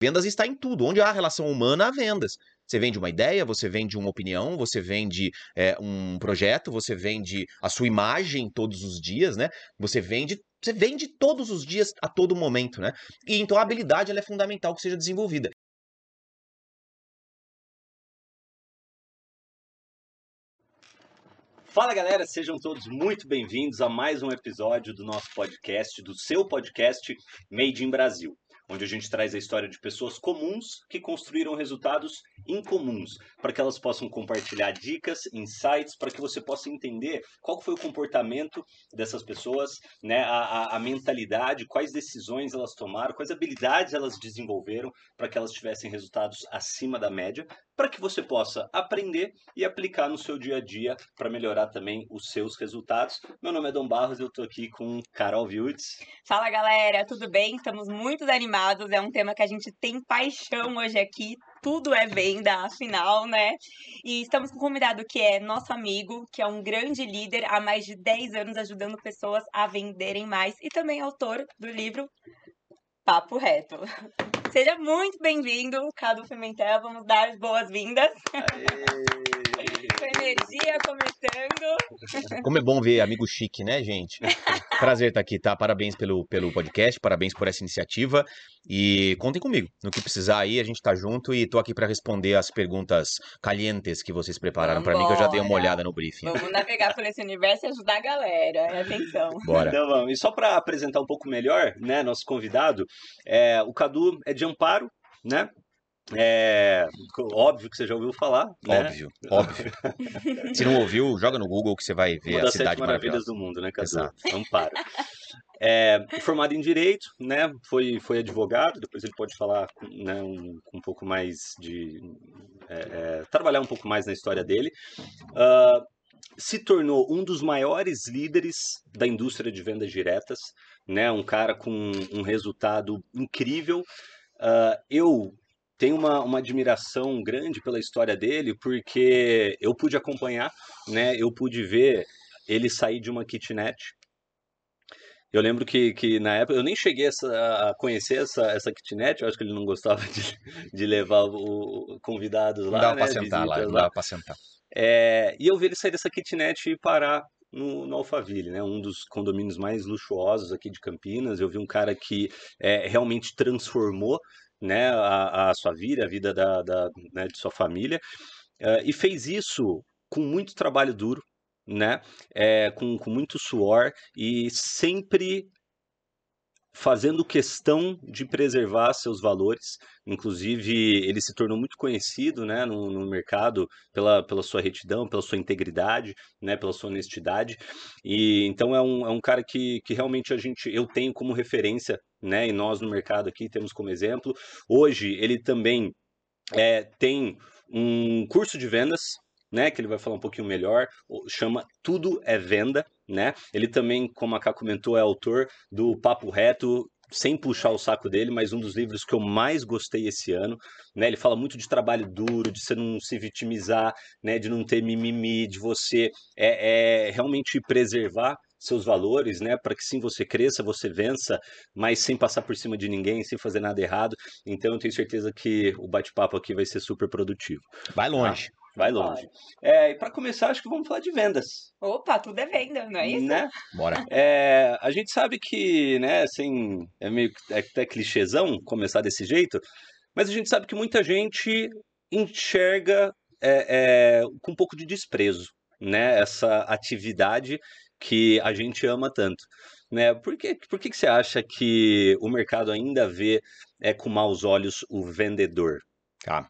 Vendas está em tudo. Onde há relação humana, há vendas. Você vende uma ideia, você vende uma opinião, você vende é, um projeto, você vende a sua imagem todos os dias, né? Você vende, você vende todos os dias, a todo momento, né? E então a habilidade é fundamental que seja desenvolvida. Fala galera, sejam todos muito bem-vindos a mais um episódio do nosso podcast, do seu podcast Made in Brasil onde a gente traz a história de pessoas comuns que construíram resultados incomuns, para que elas possam compartilhar dicas, insights, para que você possa entender qual foi o comportamento dessas pessoas, né, a, a, mentalidade, quais decisões elas tomaram, quais habilidades elas desenvolveram para que elas tivessem resultados acima da média, para que você possa aprender e aplicar no seu dia a dia para melhorar também os seus resultados. Meu nome é Dom Barros, eu estou aqui com Carol Wiltz. Fala galera, tudo bem? Estamos muito animados, é um tema que a gente tem paixão hoje aqui, tudo é venda, afinal, né? E estamos com um convidado que é nosso amigo, que é um grande líder há mais de 10 anos ajudando pessoas a venderem mais e também autor do livro Papo Reto. Seja muito bem-vindo, Cadu Pimentel. Vamos dar as boas-vindas. Com energia começando. Como é bom ver amigo chique, né, gente? Prazer estar aqui, tá? Parabéns pelo, pelo podcast, parabéns por essa iniciativa. E contem comigo. No que precisar aí, a gente tá junto e tô aqui para responder as perguntas calientes que vocês prepararam para mim, que eu já dei uma olhada no briefing. Vamos navegar por esse universo e ajudar a galera. Atenção. Bora. Então vamos. E só para apresentar um pouco melhor, né, nosso convidado, é, o Cadu é de Amparo, né? É óbvio que você já ouviu falar. Né? Óbvio, óbvio. Se não ouviu, joga no Google que você vai ver Uma a das cidade sete maravilhas do mundo, né, Cadu? Exato. Amparo. É, formado em Direito, né, foi, foi advogado, depois ele pode falar né, um, um pouco mais de... é, é, trabalhar um pouco mais na história dele. Ah, se tornou um dos maiores líderes da indústria de vendas diretas, né, um cara com um resultado incrível. Ah, eu tenho uma, uma admiração grande pela história dele, porque eu pude acompanhar, né, eu pude ver ele sair de uma kitnet, eu lembro que, que na época eu nem cheguei essa- a conhecer essa, essa kitnet, eu acho que ele não gostava de, de levar o, convidados Não lá, dava né, pra sentar lá, não dava pra sentar. É, e eu vi ele sair dessa kitnet e parar no, no Alphaville, né, um dos condomínios mais luxuosos aqui de Campinas. Eu vi um cara que é, realmente transformou né, a, a sua vida, a vida da, da, né, de sua família, é, e fez isso com muito trabalho duro, né, é, com, com muito suor e sempre fazendo questão de preservar seus valores. Inclusive, ele se tornou muito conhecido né, no, no mercado pela, pela sua retidão, pela sua integridade, né, pela sua honestidade. E então é um, é um cara que, que realmente a gente eu tenho como referência, né? E nós no mercado aqui temos como exemplo. Hoje ele também é, tem um curso de vendas, né? Que ele vai falar um pouquinho melhor. Chama Tudo é Venda, né? Ele também, como a Ká comentou, é autor do Papo Reto. Sem puxar o saco dele, mas um dos livros que eu mais gostei esse ano, né? Ele fala muito de trabalho duro, de você não se vitimizar, né? De não ter mimimi, de você é, é realmente preservar seus valores, né? Para que sim você cresça, você vença, mas sem passar por cima de ninguém, sem fazer nada errado. Então eu tenho certeza que o bate-papo aqui vai ser super produtivo. Vai longe. Vai longe. É, e para começar, acho que vamos falar de vendas, Opa, tudo é venda, não é isso? né? Bora. É, a gente sabe que, né, assim, é meio é até clichêzão começar desse jeito, mas a gente sabe que muita gente enxerga é, é, com um pouco de desprezo, né, essa atividade que a gente ama tanto. Né? Por, que, por que, que você acha que o mercado ainda vê é, com maus olhos o vendedor? Tá.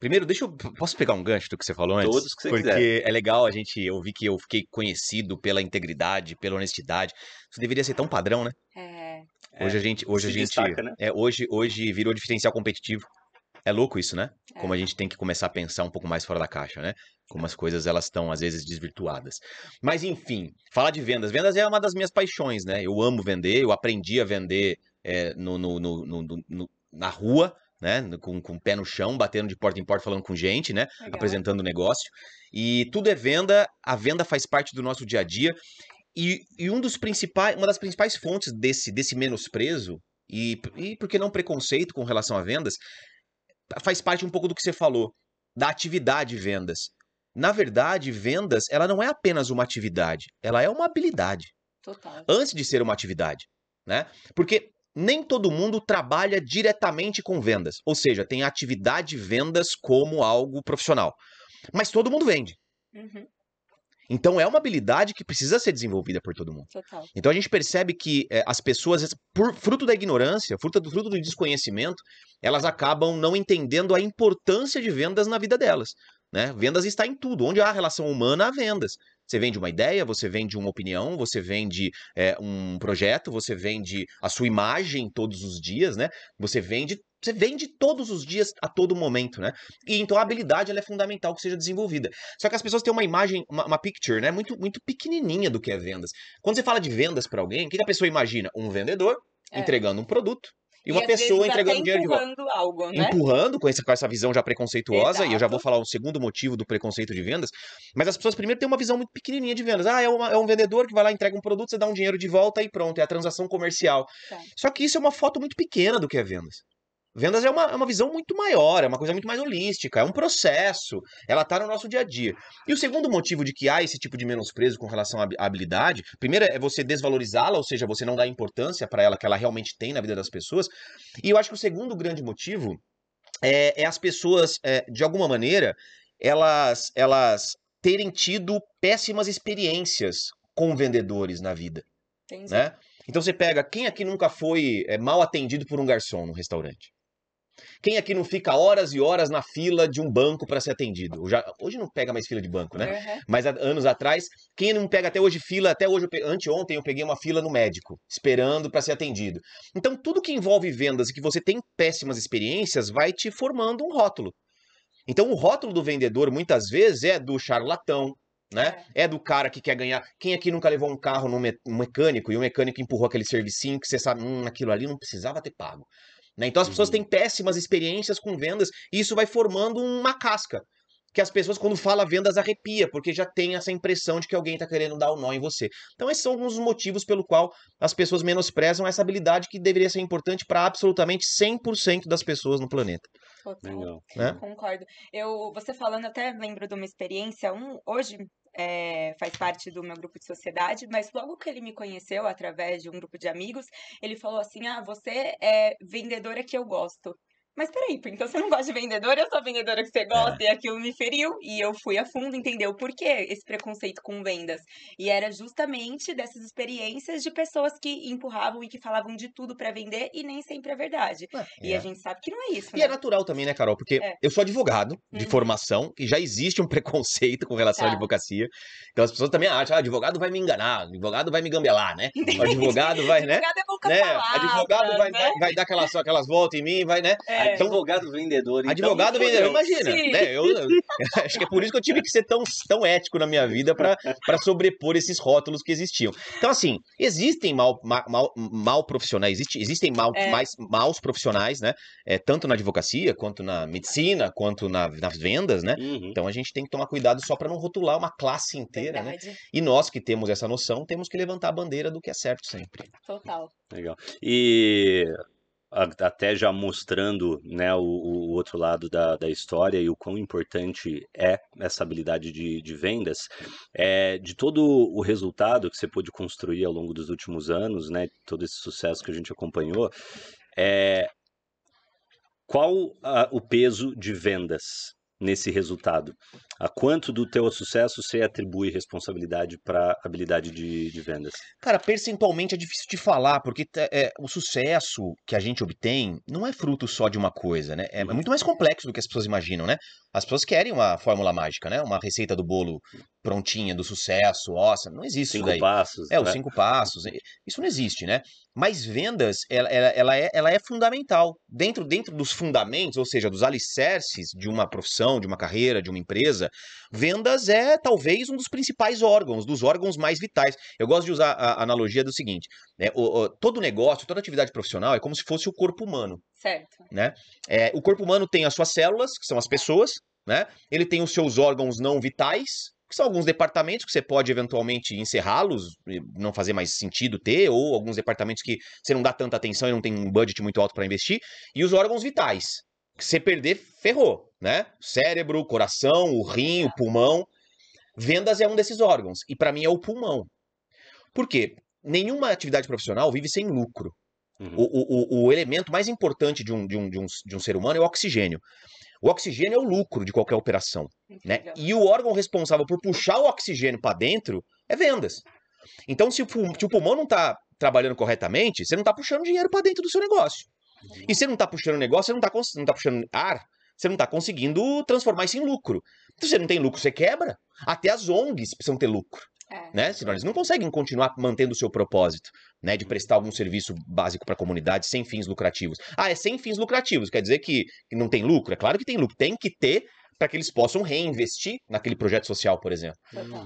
Primeiro, deixa eu. Posso pegar um gancho do que você falou antes? Todos que você Porque quiser. é legal a gente ouvir que eu fiquei conhecido pela integridade, pela honestidade. Isso deveria ser tão padrão, né? É. Hoje a gente. Hoje se a gente. destaca, né? É, hoje, hoje virou diferencial competitivo. É louco isso, né? Como É. a gente tem que começar a pensar um pouco mais fora da caixa, né? Como as coisas elas estão às vezes desvirtuadas. Mas enfim, falar de vendas. Vendas é uma das minhas paixões, né? Eu amo vender, eu aprendi a vender é, no- no- no- no- na rua, né? Com, com o pé no chão, batendo de porta em porta, falando com gente, né? Legal. apresentando o negócio. E tudo é venda, a venda faz parte do nosso dia a dia. E, e um dos principais, uma das principais fontes desse, desse menosprezo e, e por que não preconceito com relação a vendas, faz parte um pouco do que você falou, da atividade vendas. Na verdade, vendas, ela não é apenas uma atividade, ela é uma habilidade. Total. Antes de ser uma atividade, né? Porque nem todo mundo trabalha diretamente com vendas, ou seja, tem atividade vendas como algo profissional. Mas todo mundo vende. Uhum, Então é uma habilidade que precisa ser desenvolvida por todo mundo. total. Então a gente percebe que é, as pessoas, por fruto da ignorância, fruto do, fruto do desconhecimento, elas acabam não entendendo a importância de vendas na vida delas. Né? Vendas está em tudo. Onde há relação humana, há vendas. Você vende uma ideia, você vende uma opinião, você vende é, um projeto, você vende a sua imagem todos os dias, né? Você vende, você vende todos os dias, a todo momento, né? E então a habilidade é fundamental que seja desenvolvida. Só que as pessoas têm uma imagem, uma, uma picture, né? Muito, muito pequenininha do que é vendas. Quando você fala de vendas para alguém, o que que a pessoa imagina? Um vendedor É. entregando um produto e uma às pessoa vezes entregando dinheiro de volta empurrando algo, né? empurrando com, esse, com essa visão já preconceituosa, e eu já vou Exato. falar um segundo motivo do preconceito de vendas, mas as pessoas primeiro têm uma visão muito pequenininha de vendas. Ah, é, uma- é um vendedor que vai lá, entrega um produto, você dá um dinheiro de volta e pronto, é a transação comercial. Tá. Só que isso é uma foto muito pequena do que é vendas. Vendas é uma, é uma visão muito maior, é uma coisa muito mais holística, é um processo, ela tá no nosso dia a dia. E o segundo motivo de que há esse tipo de menosprezo com relação à habilidade, primeiro é você desvalorizá-la, ou seja, você não dá importância para ela que ela realmente tem na vida das pessoas. E eu acho que o segundo grande motivo é, é as pessoas, é, de alguma maneira, elas, elas terem tido péssimas experiências com vendedores na vida, Entendi. né? Então você pega, quem aqui nunca foi é, mal atendido por um garçom no restaurante? Quem aqui não fica horas e horas na fila de um banco para ser atendido? Já, hoje não pega mais fila de banco, né? Uhum. Mas há anos atrás, quem não pega até hoje fila, até hoje, anteontem eu peguei uma fila no médico, esperando para ser atendido. Então, tudo que envolve vendas e que você tem péssimas experiências vai te formando um rótulo. Então, o rótulo do vendedor muitas vezes é do charlatão, né? É do cara que quer ganhar. Quem aqui nunca levou um carro no me- um mecânico e o mecânico empurrou aquele servicinho que você sabe, hum, aquilo ali não precisava ter pago. Né? Então, as pessoas Uhum. têm péssimas experiências com vendas e isso vai formando uma casca que as pessoas, quando fala vendas, arrepia, porque já tem essa impressão de que alguém está querendo dar o nó em você. Então, esses são alguns dos motivos pelo qual as pessoas menosprezam essa habilidade que deveria ser importante para absolutamente 100% das pessoas no planeta. Total. Legal. Né? Concordo. Eu, você falando, até lembro de uma experiência. Um, hoje é, faz parte do meu grupo de sociedade, mas logo que ele me conheceu através de um grupo de amigos, ele falou assim: Ah, você é vendedora que eu gosto. Mas peraí, então você não gosta de vendedora, eu sou a vendedora que você gosta, e aquilo me feriu. E eu fui a fundo entender o porquê esse preconceito com vendas. E era justamente dessas experiências de pessoas que empurravam e que falavam de tudo pra vender, e nem sempre é verdade. E É. a gente sabe que não é isso, E né? é natural também, né, Carol? Porque É. eu sou advogado de Uhum. formação e já existe um preconceito com relação à Tá. advocacia. Então as pessoas também acham, ah, advogado vai me enganar, advogado vai me gambelar, né? O advogado vai, né? Advogado é né? palavra, Advogado vai, né? vai, vai dar aquelas, aquelas voltas em mim, vai, né? É. Então, Advogado vendedor. então, Advogado vendedor, imagina, né? Eu, eu- acho que é por isso que eu tive que ser tão, tão ético na minha vida para sobrepor esses rótulos que existiam. Então, assim, existem mal, ma- mal, mal profissionais, existe, existem mal, É. mais maus profissionais, né? É, tanto na advocacia, quanto na medicina, quanto na, nas vendas, né? Uhum. Então a gente tem que tomar cuidado só para não rotular uma classe inteira, né? Verdade, E nós que temos essa noção, temos que levantar a bandeira do que é certo sempre. total. Legal. E até já mostrando né, o, o outro lado da, da história e o quão importante é essa habilidade de, de vendas, é, de todo o resultado que você pôde construir ao longo dos últimos anos, né, todo esse sucesso que a gente acompanhou, é, qual a- o peso de vendas nesse resultado? A quanto do teu sucesso você atribui responsabilidade para habilidade de, de vendas? Cara, percentualmente é difícil de falar, porque te- é, o sucesso que a gente obtém não é fruto só de uma coisa, né? É, é muito mais complexo do que as pessoas imaginam, né? As pessoas querem uma fórmula mágica, né? Uma receita do bolo prontinha, do sucesso, nossa, não existe Cinco isso daí. passos. É, os né? cinco passos. Isso não existe, né? Mas vendas, ela, ela, ela é, ela é fundamental. Dentro, dentro dos fundamentos, ou seja, dos alicerces de uma profissão, de uma carreira, de uma empresa, vendas é talvez um dos principais órgãos, dos órgãos mais vitais. Eu gosto de usar a analogia do seguinte: né? o- o- todo negócio, toda atividade profissional é como se fosse o corpo humano. Certo. É, o corpo humano tem as suas células, que são as pessoas, né? Ele tem os seus órgãos não vitais, que são alguns departamentos que você pode eventualmente encerrá-los, não fazer mais sentido ter, ou alguns departamentos que você não dá tanta atenção e não tem um budget muito alto para investir, e os órgãos vitais. Que você perder, ferrou, né? Cérebro, coração, o rim, o pulmão. Vendas é um desses órgãos, e para mim é o pulmão. Por quê? Nenhuma atividade profissional vive sem lucro. Uhum. O, o, o elemento mais importante de um, de, um, de, um, de um ser humano é o oxigênio. O oxigênio é o lucro de qualquer operação. Né? E o órgão responsável por puxar o oxigênio para dentro é vendas. Então, se o, se o pulmão não está trabalhando corretamente, você não está puxando dinheiro para dentro do seu negócio. E se não está puxando negócio, você não está não tá puxando ar, você não está conseguindo transformar isso em lucro. Se você não tem lucro, você quebra. Até as ONGs precisam ter lucro É. né? Senão eles não conseguem continuar mantendo o seu propósito, né? De prestar algum serviço básico para a comunidade sem fins lucrativos. Ah, é sem fins lucrativos, quer dizer que não tem lucro? É claro que tem lucro, tem que ter para que eles possam reinvestir naquele projeto social, por exemplo.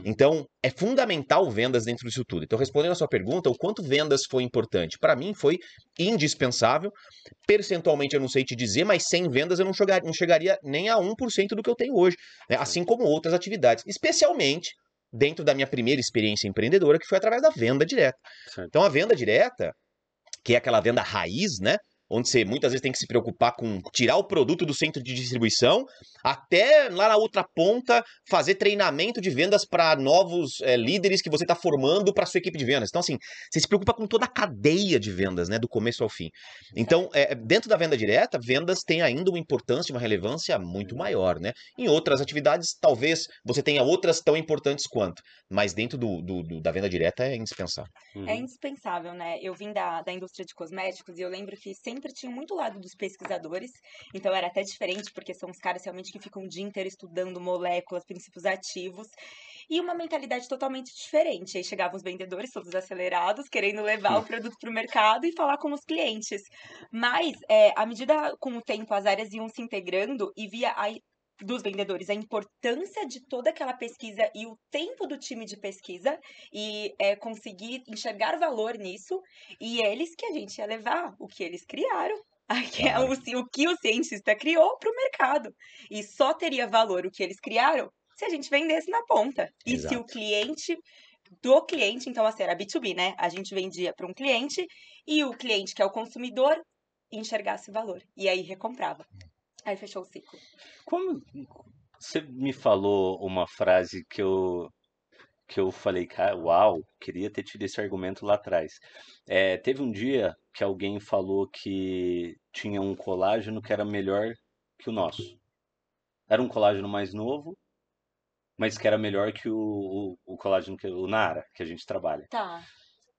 Então, é fundamental vendas dentro disso tudo. Então, respondendo a sua pergunta, o quanto vendas foi importante? Para mim, foi indispensável. Percentualmente, eu não sei te dizer, mas sem vendas eu não, chegar- não chegaria nem a 1% do que eu tenho hoje. né? Assim como outras atividades. Especialmente dentro da minha primeira experiência empreendedora, que foi através da venda direta. Certo. Então, a venda direta, que é aquela venda raiz, né? Onde você muitas vezes tem que se preocupar com tirar o produto do centro de distribuição, até lá na outra ponta fazer treinamento de vendas para novos eh, líderes que você está formando para sua equipe de vendas. Então, assim, você se preocupa com toda a cadeia de vendas, né? Do começo ao fim. Então, eh, dentro da venda direta, vendas têm ainda uma importância, uma relevância muito maior, né? Em outras atividades, talvez você tenha outras tão importantes quanto, mas dentro do, do- do- da venda direta é indispensável. Uhum. É indispensável, né? Eu vim da, da indústria de cosméticos e eu lembro que sempre tinha muito lado dos pesquisadores, então era até diferente, porque são os caras realmente que ficam o dia inteiro estudando moléculas, princípios ativos, e uma mentalidade totalmente diferente. Aí chegavam os vendedores, todos acelerados, querendo levar o produto para o mercado e falar com os clientes. Mas, é, à medida com o tempo, as áreas iam se integrando e via a dos vendedores a importância de toda aquela pesquisa e o tempo do time de pesquisa e é, conseguir enxergar valor nisso e eles que a gente ia levar o que eles criaram a que- Claro. o, o que o cientista criou para o mercado. E só teria valor o que eles criaram se a gente vendesse na ponta. E se Exato. o cliente do cliente então assim era B2B né? A gente vendia para um cliente e o cliente que é o consumidor enxergasse valor. E aí recomprava aí fechou o ciclo Como você me falou uma frase que eu que eu falei, cara, uau, queria ter tido esse argumento lá atrás. É, teve um dia que alguém falou que tinha um colágeno que era melhor que o nosso. Era um colágeno mais novo, mas que era melhor que o, o, o colágeno que o Nara, que a gente trabalha. tá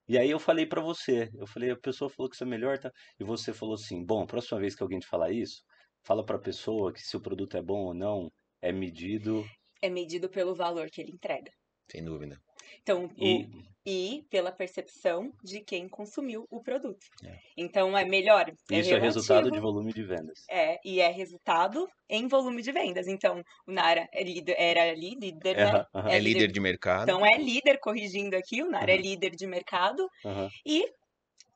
E aí eu falei pra você, eu falei, a pessoa falou que isso é melhor, tá? E você falou assim, bom, a próxima vez que alguém te falar isso, fala pra pessoa que se o produto é bom ou não é medido é medido pelo valor que ele entrega. Sem dúvida. Então, o- e e pela percepção de quem consumiu o produto. É. Então, é melhor. É isso é resultado de volume de vendas. É, e é resultado em volume de vendas. Então, o Nara é líder, era ali líder, né? Aham, aham, É líder de mercado. Então, é líder, corrigindo aqui, o Nara é Aham. líder de mercado. aham. E,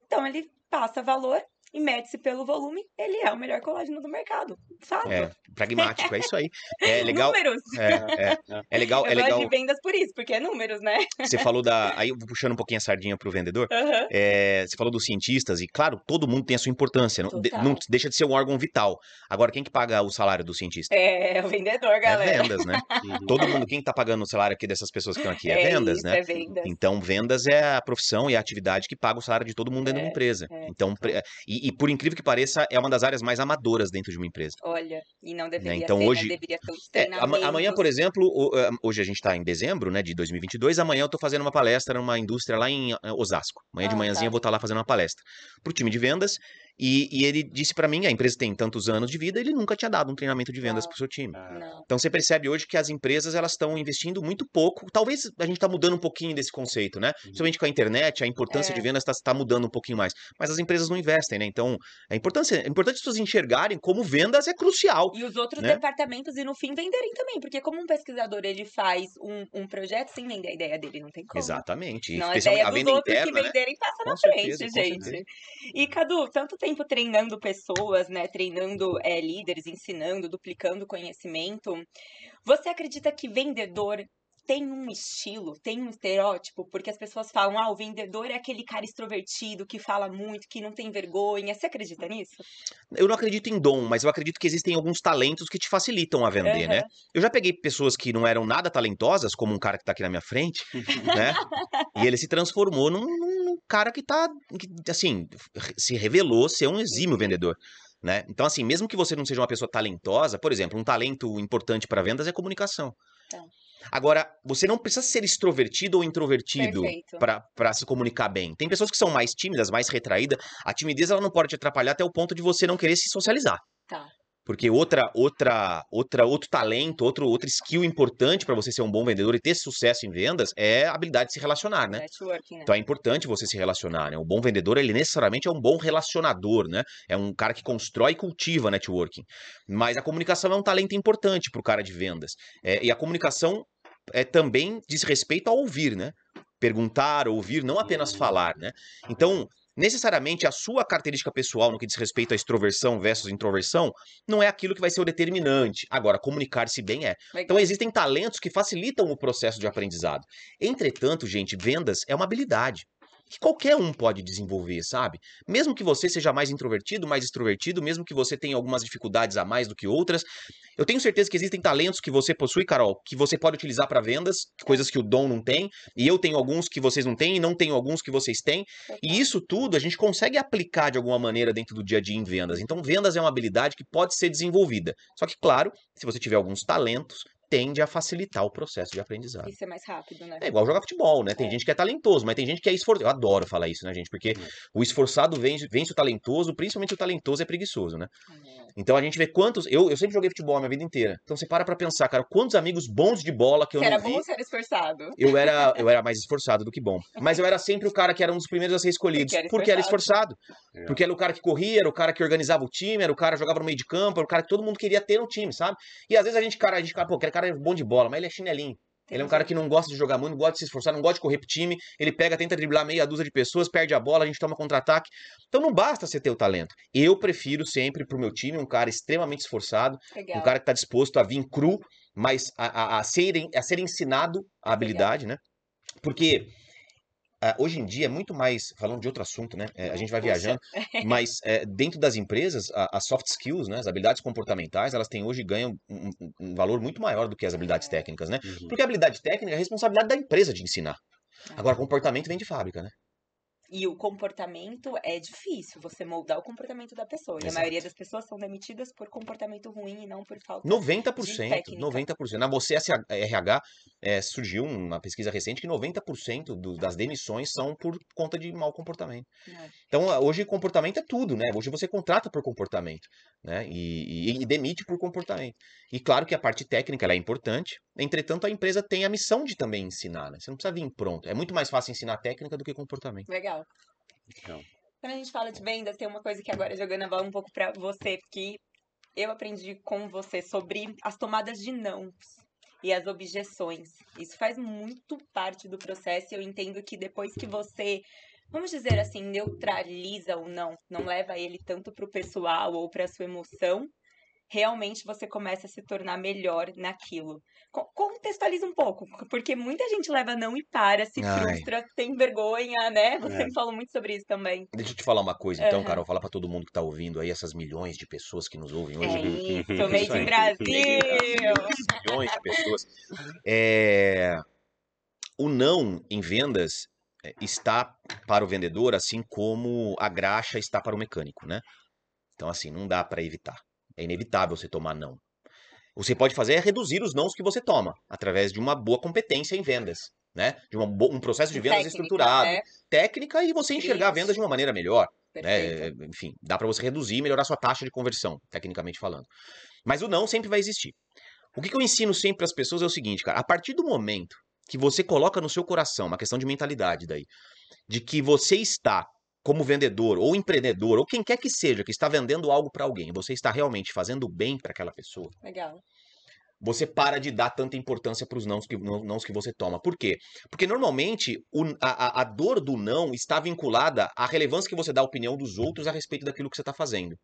então, ele passa valor e mede-se pelo volume, ele é o melhor colágeno do mercado. Fato. É, pragmático, é isso aí. É legal. Números. É, é, é legal, Eu é legal. de vendas por isso, porque é números, né? Você falou da. Aí eu vou puxando um pouquinho a sardinha pro vendedor. Aham. É, você falou dos cientistas, e claro, todo mundo tem a sua importância. Não, de- não deixa de ser um órgão vital. Agora, quem que paga o salário do cientista? É, o vendedor, É galera. vendas, né? Uhum. Todo mundo, quem tá pagando o salário aqui dessas pessoas que estão aqui? É, É vendas, isso, né? É vendas. Então, vendas é a profissão e a atividade que paga o salário de todo mundo dentro de uma É, empresa. é. Então, pre- e, e por incrível que pareça, é uma das áreas mais amadoras dentro de uma empresa. Olha, e não deveria então ser, hoje- né? Deveria ter os É, ama- amanhã, por exemplo, ah, hoje a gente está em dezembro né, de 2022, amanhã eu estou fazendo uma palestra numa indústria lá em ah, Osasco. Amanhã de Ah, manhãzinha tá. eu vou estar lá fazendo uma palestra para o time de vendas. E, e ele disse para mim, a empresa tem tantos anos de vida, ele nunca tinha dado um treinamento de vendas para o seu time. Ah, Não. Então você percebe hoje que as empresas elas estão investindo muito pouco. Talvez a gente está mudando um pouquinho desse conceito, né? Principalmente com a internet, a importância de É. vendas está mudando um pouquinho mais. Mas as empresas não investem, né? Então é importante, é importante as pessoas enxergarem como vendas é crucial. E os outros né? departamentos e no fim venderem também, porque como um pesquisador ele faz um, um projeto sem vender a ideia dele, não tem como. Exatamente. Não, a ideia a dos venda outros interna, que né? venderem passa Com na certeza, frente, gente. certeza. E Cadu, tanto tempo treinando pessoas, né? Treinando é, líderes, ensinando, duplicando conhecimento. Você acredita que vendedor tem um estilo, tem um estereótipo, porque as pessoas falam, ah, o vendedor é aquele cara extrovertido, que fala muito, que não tem vergonha. Você acredita nisso? Eu não acredito em dom, mas eu acredito que existem alguns talentos que te facilitam a vender, né? Aham. Eu já peguei pessoas que não eram nada talentosas, como um cara que tá aqui na minha frente, né? E ele se transformou num, num cara que tá, que, assim, se revelou ser um exímio vendedor. Né? Então, assim, mesmo que você não seja uma pessoa talentosa, por exemplo, um talento importante para vendas é comunicação. Tá. Agora, você não precisa ser extrovertido ou introvertido para se comunicar bem. Tem pessoas que são mais tímidas, mais retraídas. A timidez ela não pode te atrapalhar até o ponto de você não querer se socializar. Tá. Porque outra, outra, outra, outro talento, outro, outro skill importante para você ser um bom vendedor e ter sucesso em vendas é a habilidade de se relacionar, né? Networking, né? Então é importante você se relacionar, né? O bom vendedor, ele necessariamente é um bom relacionador, né? É um cara que constrói e cultiva networking. Mas a comunicação é um talento importante para o cara de vendas. É, e a comunicação é, também diz respeito ao ouvir, né? Perguntar, ouvir, não apenas falar, né? Então, necessariamente a sua característica pessoal no que diz respeito à extroversão versus introversão não é aquilo que vai ser o determinante. Agora, comunicar-se bem é. Então existem talentos que facilitam o processo de aprendizado. Entretanto, gente, vendas é uma habilidade que qualquer um pode desenvolver, sabe? Mesmo que você seja mais introvertido, mais extrovertido, mesmo que você tenha algumas dificuldades a mais do que outras, eu tenho certeza que existem talentos que você possui, Carol, que você pode utilizar para vendas, coisas que o Dom não tem, e eu tenho alguns que vocês não têm, e não tenho alguns que vocês têm, e isso tudo a gente consegue aplicar de alguma maneira dentro do dia a dia em vendas. Então, vendas é uma habilidade que pode ser desenvolvida. Só que, claro, se você tiver alguns talentos, tende a facilitar o processo de aprendizado. Isso é mais rápido, né? É igual jogar futebol, né? Tem É. gente que é talentoso, mas tem gente que é esforçado. Eu adoro falar isso, né, gente? Porque É. o esforçado vence, vence o talentoso, principalmente o talentoso é preguiçoso, né? É. Então a gente vê quantos. Eu, eu sempre joguei futebol a minha vida inteira. Então você para pra pensar, cara, quantos amigos bons de bola que eu Você não era vi. bom ou você era esforçado? Eu era, eu era mais esforçado do que bom. Mas eu era sempre o cara que era um dos primeiros a ser escolhidos. Porque era esforçado. Porque era o cara que corria, era o cara que organizava o time, era o cara que jogava no meio de campo, era o cara que todo mundo queria ter no time, sabe? E às vezes a gente, cara, a gente, cara, pô, aquele cara é bom de bola, mas ele é chinelinho. Ele é um cara que não gosta de jogar muito, não gosta de se esforçar, não gosta de correr pro time. Ele pega, tenta driblar meia dúzia de pessoas, perde a bola, a gente toma contra-ataque. Então não basta você ter o talento. Eu prefiro sempre pro meu time um cara extremamente esforçado, Legal. um cara que tá disposto a vir cru, mas a, a, a, ser, a ser ensinado a habilidade, né? Porque ah, hoje em dia é muito mais, falando de outro assunto, né? É, a gente vai viajando, mas é, dentro das empresas, as soft skills, né? As habilidades comportamentais, elas têm hoje ganham um, um- um valor muito maior do que as habilidades técnicas, né? Uhum. Porque a habilidade técnica é a responsabilidade da empresa de ensinar. Agora, comportamento vem de fábrica, né? E o comportamento é difícil, você moldar o comportamento da pessoa. E a Exato. maioria das pessoas são demitidas por comportamento ruim e não por falta 90%, técnica. 90%. Na você RH é, surgiu uma pesquisa recente que 90% do, das demissões são por conta de mau comportamento. É. Então, ah, hoje comportamento é tudo, né? Hoje você contrata por comportamento, né? E, e- e demite por comportamento. E claro que a parte técnica é importante, entretanto a empresa tem a missão de também ensinar, né? Você não precisa vir pronto. É muito mais fácil ensinar técnica do que comportamento. Legal. Legal. Quando a gente fala de vendas, tem uma coisa que agora jogando a bola um pouco pra você, que eu aprendi com você sobre as tomadas de não e as objeções. Isso faz muito parte do processo e eu entendo que depois que você, vamos dizer assim, neutraliza o não, não leva ele tanto pro pessoal ou pra sua emoção, realmente você começa a se tornar melhor naquilo. Co- Contextualiza um pouco, porque muita gente leva não e para, se Ai. frustra, tem vergonha, né? Você É. me falou muito sobre isso também. Deixa eu te falar uma coisa, então, Aham. Carol, fala pra todo mundo que tá ouvindo aí, essas milhões de pessoas que nos ouvem É hoje. isso, Isso Made in Brasil! milhões de pessoas. É, O não em vendas é, está para o vendedor assim como a graxa está para o mecânico, né? Então, assim, não dá para evitar. É inevitável você tomar não. O que você pode fazer é reduzir os nãos que você toma, através de uma boa competência em vendas, né? De uma um processo de vendas Técnica, estruturado, né? técnica e você enxergar a Isso. venda de uma maneira melhor né? Enfim, dá para você reduzir e melhorar sua taxa de conversão, tecnicamente falando. Mas o não sempre vai existir. O que, que eu ensino sempre para as pessoas é o seguinte, cara, a partir do momento que você coloca no seu coração, uma questão de mentalidade daí, de que você está como vendedor ou empreendedor ou quem quer que seja que está vendendo algo para alguém, você está realmente fazendo bem para aquela pessoa, Legal. você para de dar tanta importância para os nãos que, não- nãos que você toma. Por quê? Porque normalmente o- a, a- a dor do não está vinculada à relevância que você dá à opinião dos outros a respeito daquilo que você está fazendo.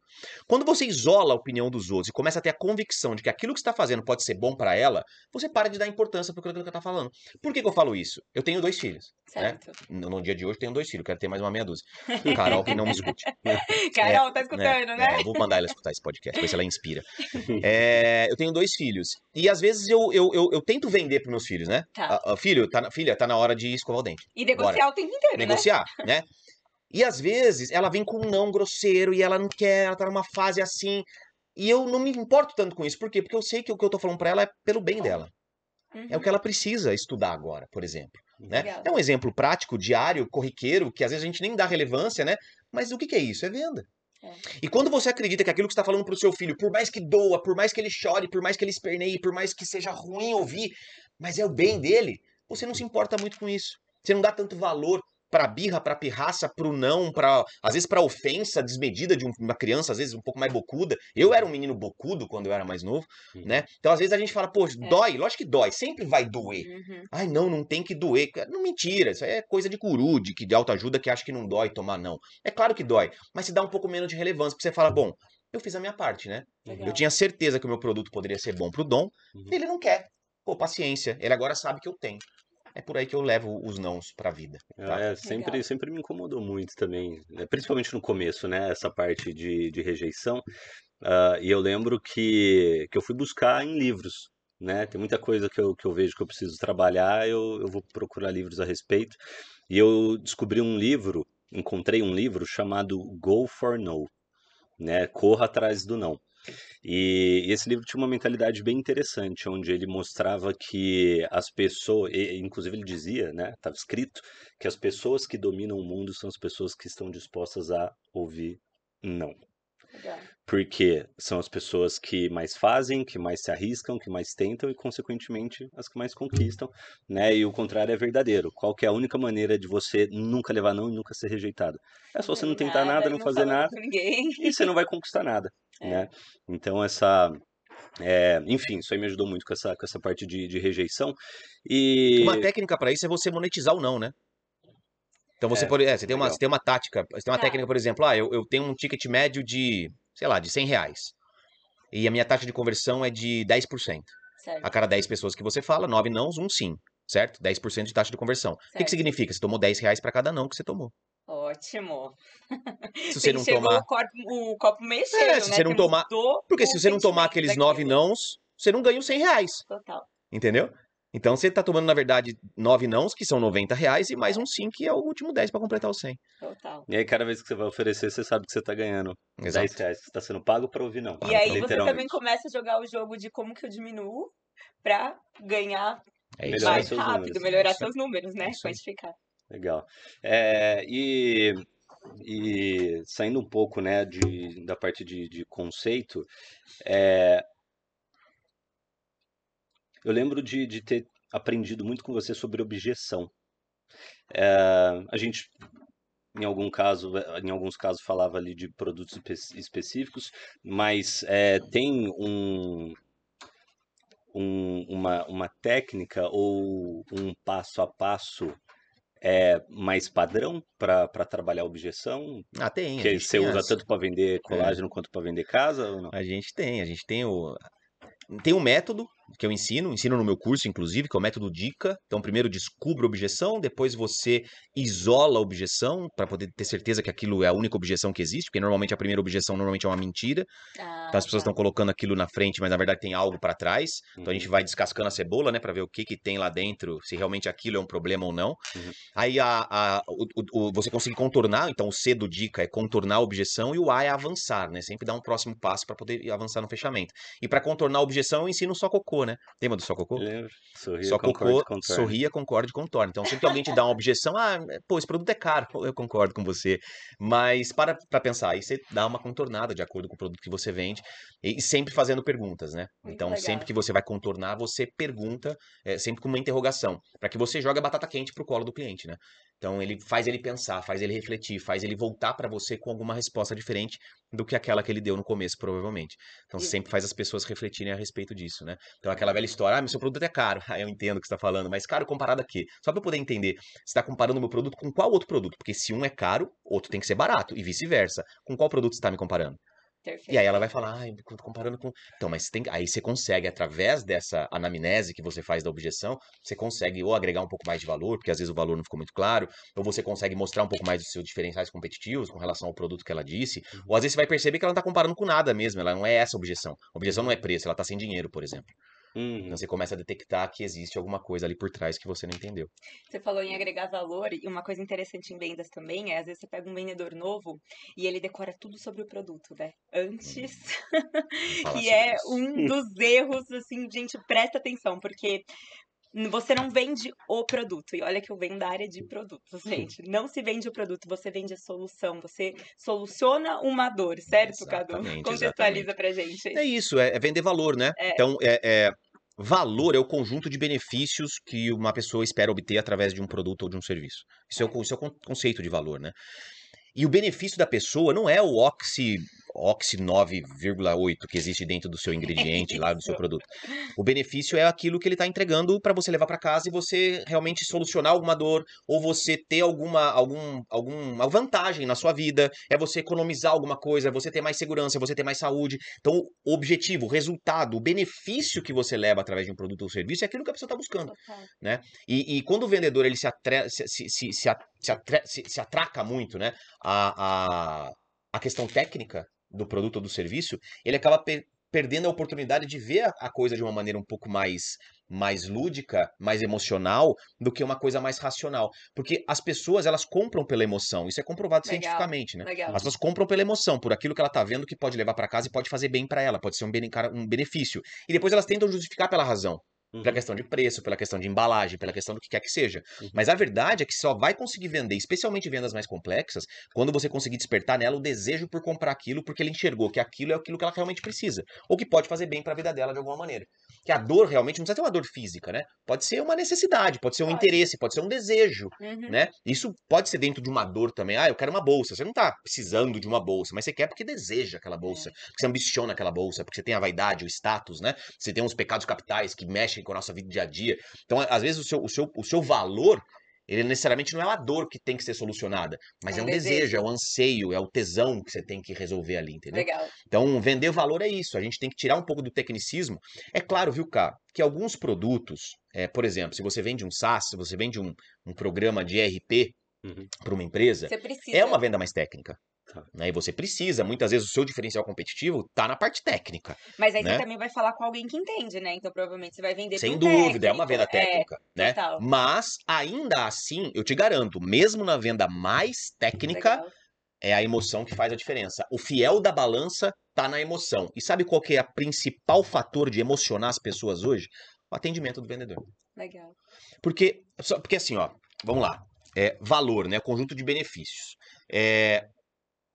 Quando você isola a opinião dos outros e começa a ter a convicção de que aquilo que você está fazendo pode ser bom para ela, você para de dar importância para aquilo que ela está falando. Por que, que eu falo isso? Eu tenho dois filhos. Certo. No, no dia de hoje tenho dois filhos, quero ter mais uma meia dúzia. Carol que não me escute. Carol, tá escutando, né? É, vou mandar ela escutar esse podcast, ver se ela inspira. É, eu tenho dois filhos. E às vezes eu, eu, eu, eu tento vender para meus filhos, né? Tá. Ah, ah, filho, tá, na- filha, tá na hora de escovar o dente. E negociar o tempo inteiro, né? Negociar, né? E às vezes ela vem com um não grosseiro e ela não quer, ela tá numa fase assim. E eu não me importo tanto com isso. Por quê? Porque eu sei que o que eu tô falando pra ela é pelo bem dela. É o que ela precisa estudar agora, por exemplo. Né? Legal. É um exemplo prático, diário, corriqueiro, que às vezes a gente nem dá relevância, né? Mas o que, que é isso? É venda. É. E quando você acredita que aquilo que você está falando pro seu filho, por mais que doa, por mais que ele chore, por mais que ele esperneie, por mais que seja ruim ouvir, mas é o bem dele, você não se importa muito com isso. Você não dá tanto valor pra birra, pra pirraça, pro não, para às vezes pra ofensa desmedida de um- uma criança, às vezes um pouco mais bocuda. Eu era um menino bocudo quando eu era mais novo, Uhum. né? Então às vezes a gente fala, poxa, É. dói, lógico que dói, sempre vai doer. Uhum. Ai, não, não tem que doer. Não, mentira. Isso é coisa de guru, de, que- de autoajuda que acha que não dói tomar não. É claro que dói, mas se dá um pouco menos de relevância, porque você fala, bom, eu fiz a minha parte, né? Legal. Eu tinha certeza que o meu produto poderia ser bom pro Dom, Uhum. ele não quer. Pô, paciência. Ele agora sabe que eu tenho. É por aí que eu levo os nãos pra vida. tá? É, sempre, Legal. sempre me incomodou muito também, né? principalmente no começo, né? Essa parte de, de rejeição. Ah, e eu lembro que, que eu fui buscar em livros, né? Tem muita coisa que eu, que eu vejo que eu preciso trabalhar, eu, eu vou procurar livros a respeito. E eu descobri um livro, encontrei um livro chamado Go for No, né? Corra atrás do não. E esse livro tinha uma mentalidade bem interessante, onde ele mostrava que as pessoas, e- inclusive ele dizia, né, estava escrito, que as pessoas que dominam o mundo são as pessoas que estão dispostas a ouvir não. Porque são as pessoas que mais fazem, que mais se arriscam, que mais tentam e, consequentemente, as que mais conquistam, né? E o contrário é verdadeiro. Qual que é a única maneira de você nunca levar não e nunca ser rejeitado? É só você não tentar nada, não fazer falar nada, e você não vai conquistar nada, É. né? Então essa, é, enfim, isso aí me ajudou muito com essa, com essa parte de, de rejeição e Uma técnica pra isso é você monetizar o não, né? Então você É, pode. É, você, tem uma, você tem uma tática. Você tem uma Tá. técnica, por exemplo, ah, eu, eu tenho um ticket médio de, sei lá, de 100 reais. E a minha taxa de conversão é de 10%. Certo. A cada 10 pessoas que você fala, 9 nãos, um sim. Certo? 10% de taxa de conversão. O que, que Certo. significa? Você tomou 10 reais pra cada não que você tomou. Ótimo. Se você não tomar. o, corpo, o copo meio cheio, É, se né? você não Você tomar- Porque se você não tomar aqueles 9 daquilo. nãos, você não ganha os 100 reais. Total. Entendeu? Então você tá tomando, na verdade, 9 nãos, que são 90 reais, e mais um sim, que é o último 10 pra completar os 100. Total. E aí, cada vez que você vai oferecer, você sabe que você tá ganhando Exato. 10 reais. Você tá sendo pago pra ouvir não. E aí você também começa a jogar o jogo de como que eu diminuo pra ganhar É mais seus rápido, números. melhorar seus números, né? Isso aí. Quantificar. Legal. É, e, e saindo um pouco, né, de, da parte de, de conceito, é, eu lembro de, de ter aprendido muito com você sobre objeção. É, a gente, em algum caso, em alguns casos falava ali de produtos espe- específicos, mas é, tem um, um- uma, uma técnica ou um passo a passo é, mais padrão para trabalhar a objeção? Ah, tem. Que você tem usa as- tanto para vender colágeno quanto para vender casa? A gente tem, a gente tem o. Tem um método que eu ensino, ensino no meu curso, inclusive, que é o método Dica. Então, primeiro descubra a objeção, depois você isola a objeção para poder ter certeza que aquilo é a única objeção que existe, porque normalmente a primeira objeção normalmente é uma mentira. Ah, Então as pessoas tá. estão colocando aquilo na frente, mas na verdade tem algo para trás. Então a gente Uhum. vai descascando a cebola, né, para ver o que que tem lá dentro, se realmente aquilo é um problema ou não. Uhum. Aí a, a- o, o- o- você conseguir contornar, então o C do dica é contornar a objeção e o A é avançar, né? Sempre dar um próximo passo para poder avançar no fechamento. E para contornar a objeção eu ensino só cocô, né? Lembra do só cocô? Lembro. Sorria, Só concorde, cocô, contorne. sorria, concorde, contorne. Então, sempre que alguém te dá uma objeção, ah, pô, esse produto é caro, eu concordo com você. Mas para pra pensar, aí você dá uma contornada de acordo com o produto que você vende e e sempre fazendo perguntas, né? Muito Então, legal. sempre que você vai contornar, você pergunta, é, sempre com uma interrogação, para que você jogue a batata quente pro colo do cliente, né? Então ele faz ele pensar, faz ele refletir, faz ele voltar para você com alguma resposta diferente do que aquela que ele deu no começo, provavelmente. Então E- sempre faz as pessoas refletirem a respeito disso, né? Então aquela velha história, ah, meu seu produto é caro. Ah, eu entendo o que você está falando, mas caro comparado a quê? Só para eu poder entender, você está comparando o meu produto com qual outro produto? Porque se um é caro, outro tem que ser barato, e vice-versa. Com qual produto você está me comparando? Perfeito. E aí ela vai falar, co- comparando com. Então, mas tem... aí você consegue, através dessa anamnese que você faz da objeção, você consegue ou agregar um pouco mais de valor, porque às vezes o valor não ficou muito claro, ou você consegue mostrar um pouco mais dos seus diferenciais competitivos com relação ao produto que ela disse, ou às vezes você vai perceber que ela não tá comparando com nada mesmo, ela não é essa objeção. A objeção não é preço, ela tá sem dinheiro, por exemplo. Uhum. Então você começa a detectar que existe alguma coisa ali por trás que você não entendeu. Você falou em agregar valor, e uma coisa interessante em vendas também é, às vezes você pega um vendedor novo e ele decora tudo sobre o produto, né? Antes, falar que é isso. um dos erros, assim, gente, presta atenção, porque você não vende o produto. E olha que eu venho da área de produtos, gente. Não se vende o produto, você vende a solução. Você soluciona uma dor, certo, Cadu? Exatamente, Contextualiza pra gente. É isso, é, é vender valor, né? É. Então, é, é- valor é o conjunto de benefícios que uma pessoa espera obter através de um produto ou de um serviço. Isso é o, con- isso é o con- conceito de valor, né? E o benefício da pessoa não é o Oxy, Oxy 9,8 que existe dentro do seu ingrediente lá do seu produto. O benefício é aquilo que ele está entregando para você levar para casa e você realmente solucionar alguma dor ou você ter alguma, algum, alguma vantagem na sua vida, é você economizar alguma coisa, é você ter mais segurança, é você ter mais saúde. Então, o objetivo, o resultado, o benefício que você leva através de um produto ou serviço é aquilo que a pessoa está buscando. Total. E, e quando o vendedor ele se, atre- se, se, se, se, atre- se- se atraca muito né, a, a, a questão técnica do produto ou do serviço, ele acaba pe- perdendo a oportunidade de ver a, coisa de uma maneira um pouco mais, mais lúdica, mais emocional, do que uma coisa mais racional. Porque as pessoas, elas compram pela emoção. Isso é comprovado Legal, cientificamente, né? Legal. As pessoas compram pela emoção, por aquilo que ela tá vendo que pode levar para casa e pode fazer bem para ela, pode ser um, bene- um benefício. E depois elas tentam justificar pela razão. Pela Uhum. questão de preço, pela questão de embalagem, pela questão do que quer que seja. Uhum. Mas a verdade é que só vai conseguir vender, especialmente vendas mais complexas, quando você conseguir despertar nela o desejo por comprar aquilo, porque ele enxergou que aquilo é aquilo que ela realmente precisa. Ou que pode fazer bem para a vida dela de alguma maneira. Que a dor realmente não precisa ter uma dor física, né? Pode ser uma necessidade, pode ser um Pode. interesse, pode ser um desejo, Uhum. né? Isso pode ser dentro de uma dor também. Ah, eu quero uma bolsa. Você não tá precisando de uma bolsa, mas você quer porque deseja aquela bolsa, porque você ambiciona aquela bolsa, porque você tem a vaidade, o status, né? Você tem uns pecados capitais que mexem com a nossa vida dia a dia. Então, às vezes, o seu, o seu, o seu valor, ele necessariamente não é uma dor que tem que ser solucionada, mas É é um desejo, desejo. é um anseio, é o tesão que você tem que resolver ali, entendeu? Legal. Então, vender valor é isso. A gente tem que tirar um pouco do tecnicismo. É claro, viu, cara, que alguns produtos, é, por exemplo, se você vende um SaaS, se você vende um, um programa de ERP Uhum. para uma empresa, é uma venda mais técnica. Tá. Né? E você precisa, muitas vezes, o seu diferencial competitivo tá na parte técnica. Mas aí né? você também vai falar com alguém que entende, né? Então provavelmente você vai vender Sem dúvida, é uma venda técnico. técnica, né? total. Mas, ainda assim, eu te garanto, mesmo na venda mais técnica, Legal. é a emoção que faz a diferença. O fiel da balança tá na emoção. E sabe qual que é o principal fator de emocionar as pessoas hoje? O atendimento do vendedor. Legal. Porque, porque assim, ó, vamos lá. É, valor, né? Conjunto de benefícios. É,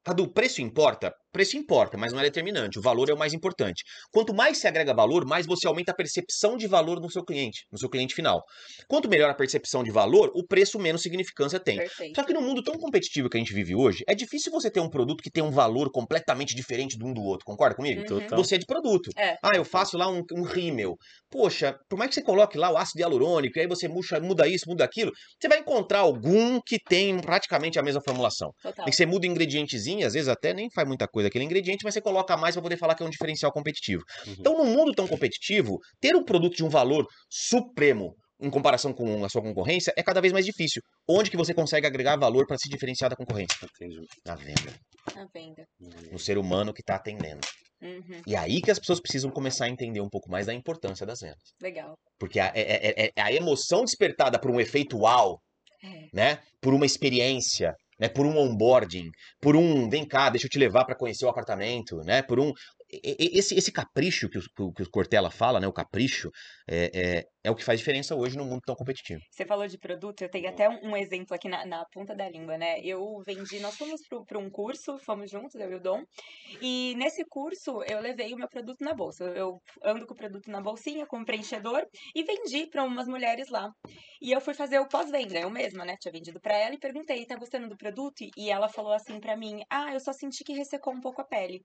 Cadu, preço importa? Preço importa, mas não é determinante. O valor é o mais importante. Quanto mais se agrega valor, mais você aumenta a percepção de valor no seu cliente, no seu cliente final. Quanto melhor a percepção de valor, o preço menos significância tem. Perfeito. Só que no mundo tão competitivo que a gente vive hoje, é difícil você ter um produto que tem um valor completamente diferente de um do outro. Concorda comigo? Uhum. Total. Você é de produto. É. Ah, eu faço lá um, um rímel. Poxa, por mais que você coloque lá o ácido hialurônico, e aí você muxa, muda isso, muda aquilo, você vai encontrar algum que tem praticamente a mesma formulação. Total. E que você muda o ingredientezinho, às vezes até nem faz muita coisa aquele ingrediente, mas você coloca mais para poder falar que é um diferencial competitivo. Uhum. Então, num mundo tão competitivo, ter um produto de um valor supremo em comparação com a sua concorrência é cada vez mais difícil. Onde que você consegue agregar valor para se diferenciar da concorrência? Entendi. Na venda, A venda. no ser humano que está atendendo. Uhum. E aí que as pessoas precisam começar a entender um pouco mais da importância das vendas. Legal. Porque a, é, é- é- é a emoção despertada por um efeito uau, É. né? Por uma experiência, né? Por um onboarding, por um vem cá, deixa eu te levar para conhecer o apartamento, né? Por um esse, esse capricho que o, que o- que o Cortella fala, né? O capricho, é, é, é o que faz diferença hoje num mundo tão competitivo. Você falou de produto, eu tenho até um, exemplo aqui na, na ponta da língua, né? Eu vendi, nós fomos para um curso, fomos juntos, eu e o Dom, e nesse curso eu levei o meu produto na bolsa. Eu eu ando com o produto na bolsinha, com um preenchedor, e vendi para umas mulheres lá. E eu fui fazer o pós-venda, eu mesma, né? Tinha vendido para ela e perguntei, tá gostando do produto? E ela falou assim para mim, ah, eu só senti que ressecou um pouco a pele.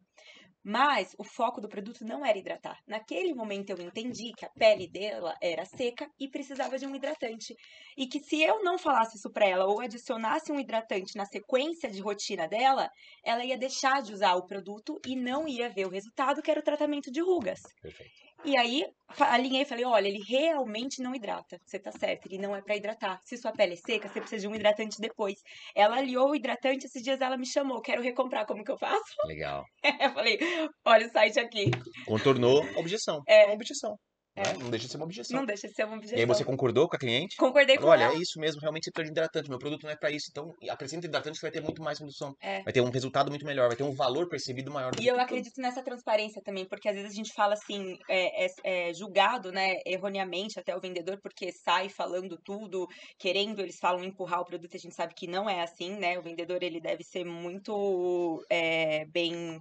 Mas o foco do produto não era hidratar. Naquele momento eu entendi que a pele dela era seca e precisava de um hidratante. E que se eu não falasse isso pra ela ou adicionasse um hidratante na sequência de rotina dela, ela ia deixar de usar o produto e não ia ver o resultado, que era o tratamento de rugas. Perfeito. E aí, alinhei e falei, olha, ele realmente não hidrata. Você tá certo, ele não é pra hidratar. Se sua pele é seca, você precisa de um hidratante depois. Ela aliou o hidratante, esses dias ela me chamou, quero recomprar, como que eu faço? Legal. Eu falei, olha o site aqui. Contornou a objeção. É. objeção. É. né? Não deixa de ser uma objeção. Não deixa de ser uma E aí objeção. você concordou com a cliente? Concordei com Olha, ela. é isso mesmo, realmente você precisa de hidratante. Meu produto não é pra isso. Então, acrescenta hidratante, vai ter muito mais produção. É. Vai ter um resultado muito melhor, vai ter um valor percebido maior. do E eu acredito nessa transparência também, porque às vezes a gente fala assim, é, é- é julgado, né, erroneamente até o vendedor, porque sai falando tudo, querendo, eles falam empurrar o produto, a gente sabe que não é assim, né? O vendedor, ele deve ser muito é, bem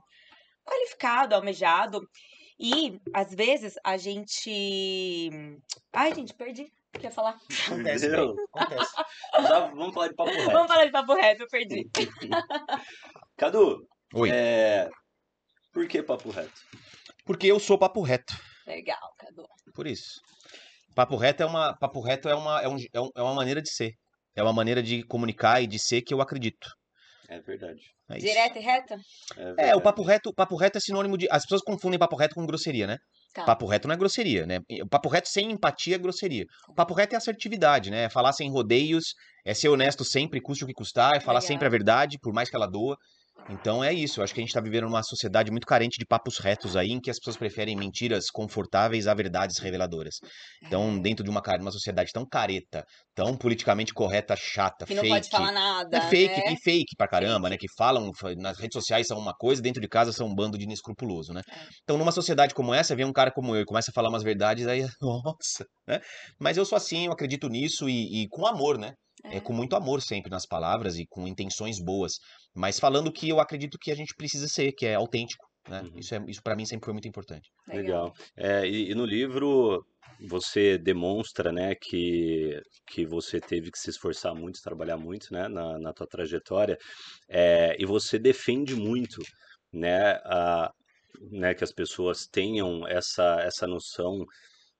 qualificado, almejado. E, às vezes, a gente... Ai, gente, perdi o que eu ia falar. Acontece, bem, acontece. Já vamos falar de papo reto. Vamos falar de papo reto, eu perdi. Cadu, Oi. é, por que papo reto? Porque eu sou papo reto. Legal, Cadu. Por isso. Papo reto é uma, papo reto é uma, é, um, é um- é uma maneira de ser. É uma maneira de comunicar e de ser que eu acredito. É verdade. É. Direto e reta? É, É, o papo reto, papo reto é sinônimo de. As pessoas confundem papo reto com grosseria, né? Tá. Papo reto não é grosseria, né? O papo reto sem empatia é grosseria. O papo reto é assertividade, né? É falar sem rodeios, é ser honesto sempre, custe o que custar, é falar Legal. sempre a verdade, por mais que ela doa. Então é isso. Eu acho que a gente tá vivendo numa sociedade muito carente de papos retos aí, em que as pessoas preferem mentiras confortáveis a verdades reveladoras. É. Então, dentro de uma, uma sociedade tão careta, tão politicamente correta, chata, Que não fake. pode falar nada, É fake, né? e fake pra caramba, né? Que falam fa- nas redes sociais são uma coisa, dentro de casa são um bando de inescrupuloso, né? É. Então, numa sociedade como essa, vem um cara como eu e começa a falar umas verdades, aí, nossa, né? Mas eu sou assim, eu acredito nisso e, e com amor, né? É, É. com muito amor sempre nas palavras e com intenções boas, mas falando que eu acredito que a gente precisa ser, que é autêntico, né? Uhum. Isso, é, isso para mim sempre foi muito importante. Legal. É, e, e no livro você demonstra, né, que, que você teve que se esforçar muito, trabalhar muito, né, na, na tua trajetória, é, e você defende muito, né, a, né, que as pessoas tenham essa, essa noção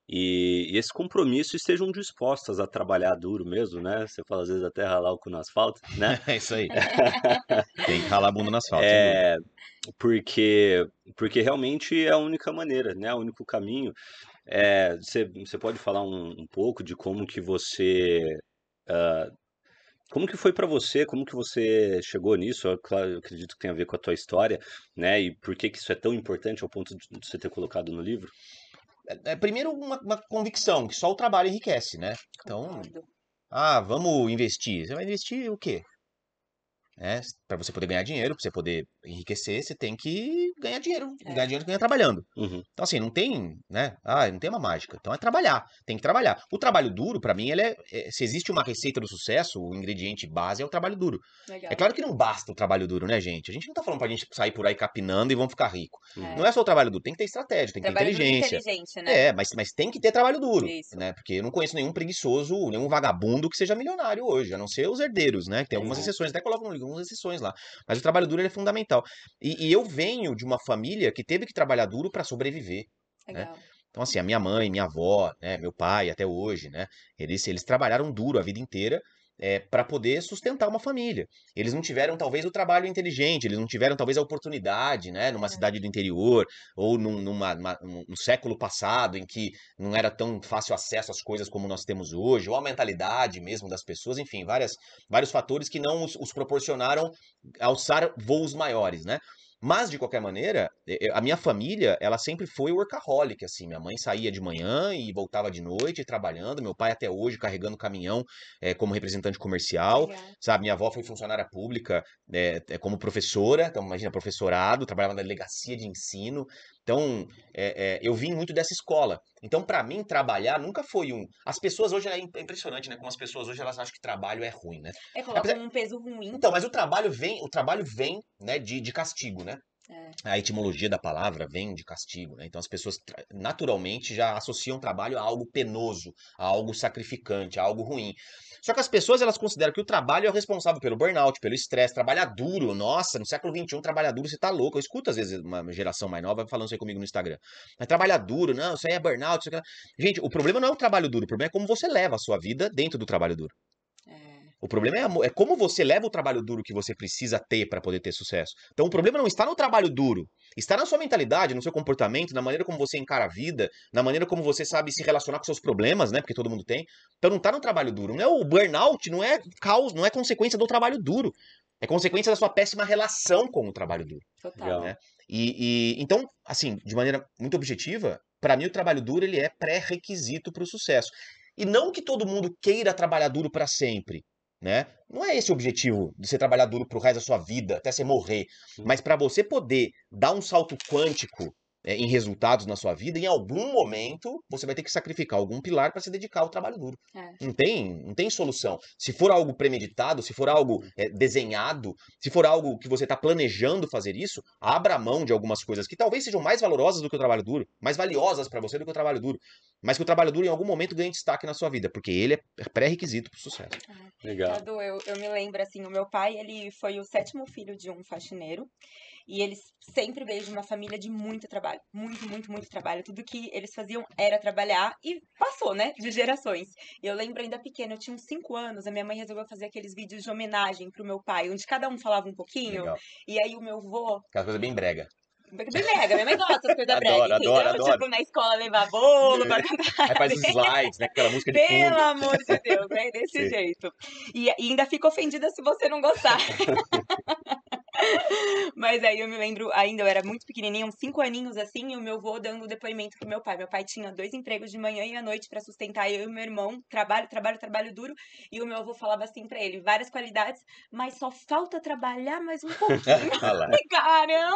e, e esse compromisso estejam dispostas a trabalhar duro mesmo, né? Você fala às vezes até ralar o cu no asfalto, né? É isso aí. Tem que ralar a bunda no asfalto. É, porque, porque realmente é a única maneira, né? O único caminho. É, você, você pode falar um, um pouco de como que você, ah, como que foi para você, como que você chegou nisso? Eu, claro, eu acredito que tem a ver com a tua história, né? E por que que isso é tão importante ao ponto de você ter colocado no livro? É, primeiro, uma, uma convicção, que só o trabalho enriquece, né? Então. Ah, vamos investir. Você vai investir o quê? É, para você poder ganhar dinheiro, para você poder enriquecer, você tem que ganhar dinheiro. É. Ganhar dinheiro ganha trabalhando. Uhum, Então, assim, não tem, né? Ah, não tem uma mágica. Então é trabalhar. Tem que trabalhar. O trabalho duro, para mim, ele é, é- Se existe uma receita do sucesso, o ingrediente base é o trabalho duro. Legal. É claro que não basta o trabalho duro, né, gente? A gente não tá falando pra gente sair por aí capinando e vamos ficar rico. uhum. Não é só o trabalho duro, tem que ter estratégia, tem que ter Trabalho e inteligência. inteligente, né? É, mas, mas tem que ter trabalho duro, Isso. né? Porque eu não conheço nenhum preguiçoso, nenhum vagabundo que seja milionário hoje, a não ser os herdeiros, né? Que tem algumas Exato. exceções, até colocam no livro algumas exceções lá. Mas o trabalho duro é fundamental. E, e eu venho de uma família que teve que trabalhar duro para sobreviver. Legal. Então, assim, a minha mãe, minha avó, né, meu pai até hoje, né? Eles, eles trabalharam duro a vida inteira é, para poder sustentar uma família. Eles não tiveram, talvez, o trabalho inteligente, eles não tiveram, talvez, a oportunidade, né? Numa É. cidade do interior, ou num, numa, num- século passado, em que não era tão fácil acesso às coisas como nós temos hoje, ou a mentalidade mesmo das pessoas, enfim, várias, vários fatores que não os, os proporcionaram alçar voos maiores, né? Mas, de qualquer maneira, a minha família, ela sempre foi workaholic, assim. Minha mãe saía de manhã e voltava de noite trabalhando. Meu pai até hoje carregando caminhão eh, como representante comercial, Legal. sabe? Minha avó foi funcionária pública eh, como professora. Então, imagina, professorado, trabalhava na delegacia de ensino. Então, é, é, eu vim muito dessa escola. Então, pra mim, trabalhar nunca foi um. As pessoas hoje é é impressionante, né? Como as pessoas hoje elas acham que trabalho é ruim, né? É colocar Apesar- um peso ruim. Então, mas o trabalho vem, o trabalho vem, né, de, de castigo, né? É. A etimologia da palavra vem de castigo, né? Então as pessoas naturalmente já associam trabalho a algo penoso, a algo sacrificante, a algo ruim. Só que as pessoas elas consideram que o trabalho é o responsável pelo burnout, pelo estresse, trabalhar duro. Nossa, no século XXI, trabalhar duro, você tá louco. Eu escuto às vezes uma geração mais nova falando isso aí comigo no Instagram. Mas trabalhar duro, não, isso aí é burnout. Isso aqui... Gente, o problema não é o trabalho duro, o problema é como você leva a sua vida dentro do trabalho duro. O problema é, é como você leva o trabalho duro que você precisa ter para poder ter sucesso. Então o problema não está no trabalho duro, está na sua mentalidade, no seu comportamento, na maneira como você encara a vida, na maneira como você sabe se relacionar com seus problemas, né? Porque todo mundo tem. Então não está no trabalho duro. Não é o burnout, não é causa, não é consequência do trabalho duro. É consequência da sua péssima relação com o trabalho duro. Total. Né? E, e- então, assim, de maneira muito objetiva, para mim o trabalho duro ele é pré-requisito para o sucesso. E não que todo mundo queira trabalhar duro para sempre, né? Não é esse o objetivo de você trabalhar duro pro resto da sua vida, até você morrer. Mas para você poder dar um salto quântico é, em resultados na sua vida, em algum momento você vai ter que sacrificar algum pilar para se dedicar ao trabalho duro. É. Não tem, não tem solução. Se for algo premeditado, se for algo é, desenhado, se for algo que você está planejando fazer isso, abra mão de algumas coisas que talvez sejam mais valorosas do que o trabalho duro, mais valiosas para você do que o trabalho duro, mas que o trabalho duro em algum momento ganhe destaque na sua vida, porque ele é pré-requisito para o sucesso. Legal. Cadu, eu, eu me lembro, assim, o meu pai, ele foi o sétimo filho de um faxineiro. E ele sempre veio de uma família de muito trabalho. Muito, muito, muito trabalho. Tudo que eles faziam era trabalhar e passou, né? De gerações. E eu lembro ainda pequena, eu tinha uns 5 anos, a minha mãe resolveu fazer aqueles vídeos de homenagem pro meu pai, onde cada um falava um pouquinho. Legal. E aí o meu vô. Aquela coisa bem brega. Bem mega, minha mãe gosta das coisas Adoro, brega. adoro, entendeu? adoro. Tipo, na escola levar bolo pra Aí faz os slides, né? Aquela música de Pelo fundo. amor de Deus, é desse Sim. jeito. E, e ainda fico ofendida se você não gostar. Mas aí eu me lembro, ainda eu era muito pequenininha, uns cinco aninhos assim, e o meu avô dando depoimento pro meu pai. Meu pai tinha dois empregos de manhã e à noite pra sustentar eu e meu irmão. Trabalho, trabalho, trabalho duro. E o meu avô falava assim pra ele, várias qualidades, mas só falta trabalhar mais um pouquinho. Caramba!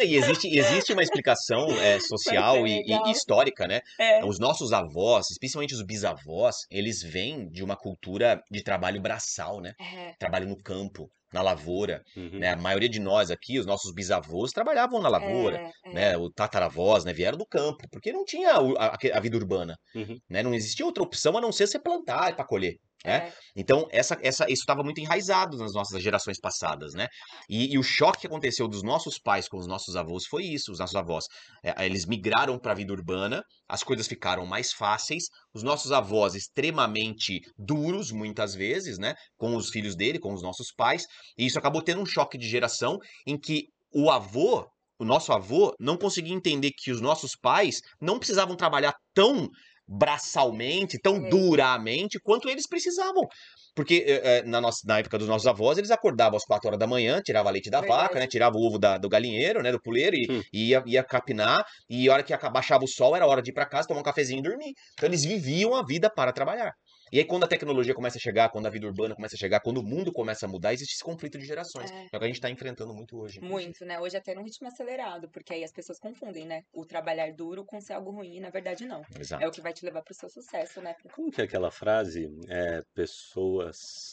E existe, existe uma explicação é, social e, e histórica, né? É. Os nossos avós, especialmente os bisavós, eles vêm de uma cultura de trabalho braçal, né? É, Trabalho no campo, na lavoura, Uhum. né? A maioria de nós aqui, os nossos bisavós, trabalhavam na lavoura, é, é. né? O tataravós, né? Vieram do campo, porque não tinha o- a, a vida urbana, Uhum. né? Não existia outra opção a não ser você plantar para colher. Né? É. Então, essa, essa, isso estava muito enraizado nas nossas gerações passadas, né? E, e o choque que aconteceu dos nossos pais com os nossos avós foi isso, os nossos avós. É, eles migraram para a vida urbana, as coisas ficaram mais fáceis, os nossos avós extremamente duros, muitas vezes, né? Com os filhos dele, com os nossos pais, e isso acabou tendo um choque de geração em que o avô, o nosso avô, não conseguia entender que os nossos pais não precisavam trabalhar tão braçalmente, tão É. duramente quanto eles precisavam. Porque eh, na, nossa, na época dos nossos avós, eles acordavam às 4 horas da manhã, tirava leite da Verdade. vaca, né? Tirava o ovo da- do galinheiro, né? Do puleiro, e, Hum. e ia, ia capinar, e a hora que baixava o sol, era hora de ir pra casa, tomar um cafezinho e dormir. Então eles viviam a vida para trabalhar. E aí, quando a tecnologia começa a chegar, quando a vida urbana começa a chegar, quando o mundo começa a mudar, existe esse conflito de gerações. É. É o que a gente tá enfrentando muito hoje. Muito, né? Hoje até num ritmo acelerado, porque aí as pessoas confundem, né? O trabalhar duro com ser algo ruim, e na verdade não. Exato. É o que vai te levar pro seu sucesso, né? Como que é aquela frase? É, pessoas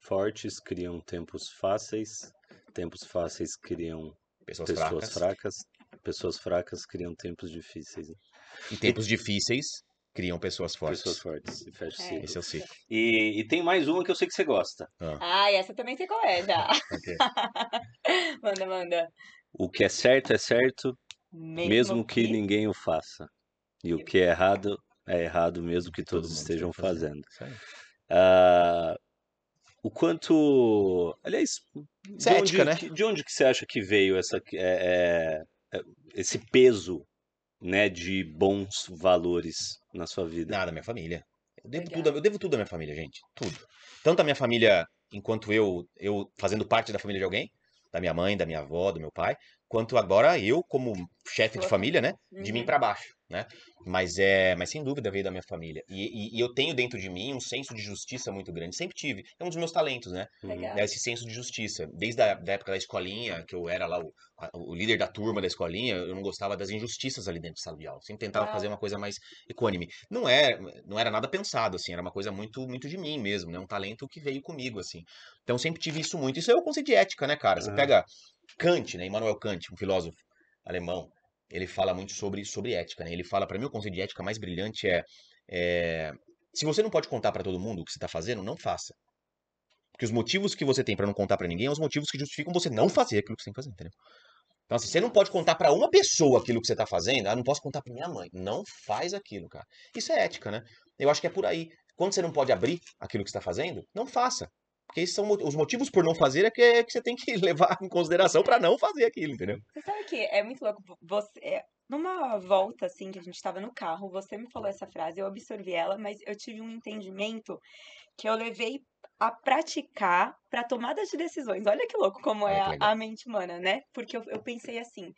fortes criam tempos fáceis, tempos fáceis criam Pessoas, pessoas fracas. fracas, pessoas fracas criam tempos difíceis. Em tempos difíceis, criam pessoas fortes. Pessoas fortes. E fecha o É. ciclo. Esse é o ciclo. E, e tem mais uma que eu sei que você gosta. Ah, e essa também sei qual é já. Manda, manda. O que é certo é certo, mesmo, que... ninguém o faça. E o que é errado é errado, mesmo que Todo todos mundo estejam esteja fazendo. fazendo. Ah, o quanto. Aliás, de Isso é onde, ética, né? que- de onde que você acha que veio essa, é, é, é, esse peso né, de bons valores na sua vida? Nada, minha família. Eu devo, tudo, eu devo tudo à minha família, gente. Tudo. Tanto a minha família, enquanto eu, eu fazendo parte da família de alguém, da minha mãe, da minha avó, do meu pai, quanto agora eu, como chefe de família, né? De mim Uhum. pra baixo. Né? Mas é, mas sem dúvida veio da minha família. E, e, e eu tenho dentro de mim um senso de justiça muito grande. Sempre tive. É um dos meus talentos, né? Legal. É esse senso de justiça. Desde a da época da escolinha, que eu era lá o, a- o líder da turma da escolinha, eu não gostava das injustiças ali dentro de sala de aula. Sempre tentava fazer uma coisa mais equânime. Não é, não era nada pensado, assim, era uma coisa muito, muito de mim mesmo, né? Um talento que veio comigo, assim. Então sempre tive isso muito. Isso é o conceito de ética, né, cara? Você É. pega Kant, né? Immanuel Kant, um filósofo alemão, ele fala muito sobre, sobre ética, né? Ele fala, para mim, o conceito de ética mais brilhante é, é se você não pode contar para todo mundo o que você tá fazendo, não faça. Porque os motivos que você tem para não contar para ninguém são os motivos que justificam você não fazer aquilo que você tem que fazer, entendeu? Então, assim, você não pode contar para uma pessoa aquilo que você tá fazendo, ah, não posso contar para minha mãe. Não faz aquilo, cara. Isso é ética, né? Eu acho que é por aí. Quando você não pode abrir aquilo que você tá fazendo, não faça. Porque são os motivos por não fazer é que, é que você tem que levar em consideração para não fazer aquilo, entendeu? Você sabe que é muito louco. Você, é, numa volta, assim, que a gente tava no carro, você me falou essa frase, eu absorvi ela, mas eu tive um entendimento que eu levei a praticar pra tomada de decisões. Olha que louco como é que a, a mente humana, né? Porque eu, eu pensei assim.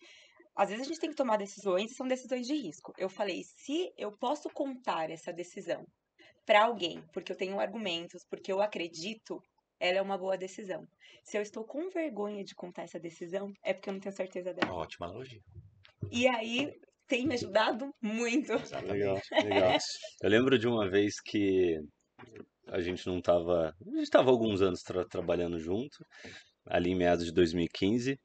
Às vezes a gente tem que tomar decisões e são decisões de risco. Eu falei, se eu posso contar essa decisão pra alguém, porque eu tenho argumentos, porque eu acredito, ela é uma boa decisão. Se eu estou com vergonha de contar essa decisão, é porque eu não tenho certeza dela. Ótima analogia. E aí tem me ajudado muito. Legal, legal. Eu lembro de uma vez que a gente não tava. A gente tava há alguns anos tra- trabalhando junto, ali em meados de 2015,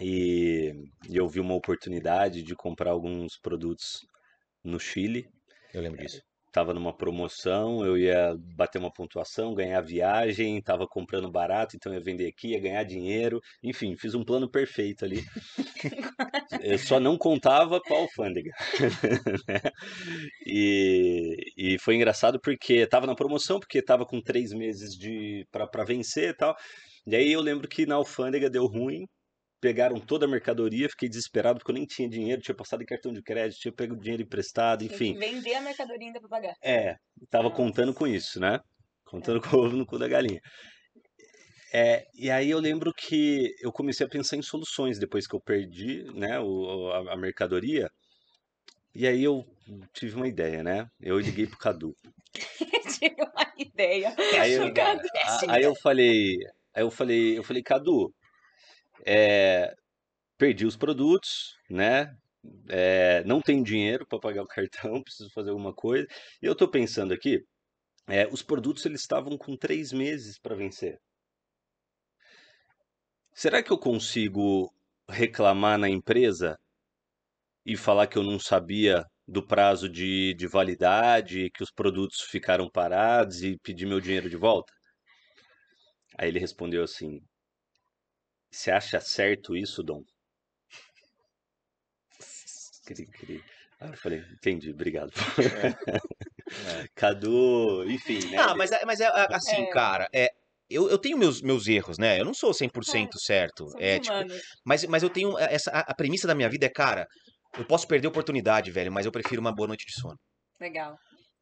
e, e eu vi uma oportunidade de comprar alguns produtos no Chile. Eu lembro disso. Tava numa promoção, eu ia bater uma pontuação, ganhar viagem, tava comprando barato, então eu ia vender aqui, ia ganhar dinheiro. Enfim, fiz um plano perfeito ali. Eu só não contava com a alfândega. E, e foi engraçado porque tava na promoção, porque tava com três meses de para vencer e tal. E aí eu lembro que na alfândega deu ruim, pegaram toda a mercadoria, fiquei desesperado porque eu nem tinha dinheiro, tinha passado em cartão de crédito, tinha pego dinheiro emprestado, enfim. Vender a mercadoria ainda pra pagar. É, tava Nossa. contando com isso, né? Contando com o ovo no cu da galinha. É, e aí eu lembro que eu comecei a pensar em soluções depois que eu perdi, né, o, a, a mercadoria. E aí eu tive uma ideia, né? Eu liguei pro Cadu. Tive uma ideia. Aí eu, Cadu, a- aí eu falei, aí eu falei, eu falei, Cadu, é, perdi os produtos, né? É, não tenho dinheiro para pagar o cartão, preciso fazer alguma coisa. E eu tô pensando aqui, é, os produtos eles estavam com três meses para vencer. Será que eu consigo reclamar na empresa e falar que eu não sabia do prazo de, de validade, que os produtos ficaram parados e pedir meu dinheiro de volta? Aí ele respondeu assim: Você acha certo isso, Dom? Cri, cri. Aí eu falei: Entendi, obrigado. É. Cadu, enfim, né? Ah, mas, é- mas é é, assim, É. cara, é, eu, eu tenho meus, meus erros, né? Eu não sou 100% certo. Somos É, tipo, humanos. mas, mas eu tenho essa. A, a premissa da minha vida é, cara, eu posso perder a oportunidade, velho, mas eu prefiro uma boa noite de sono. Legal.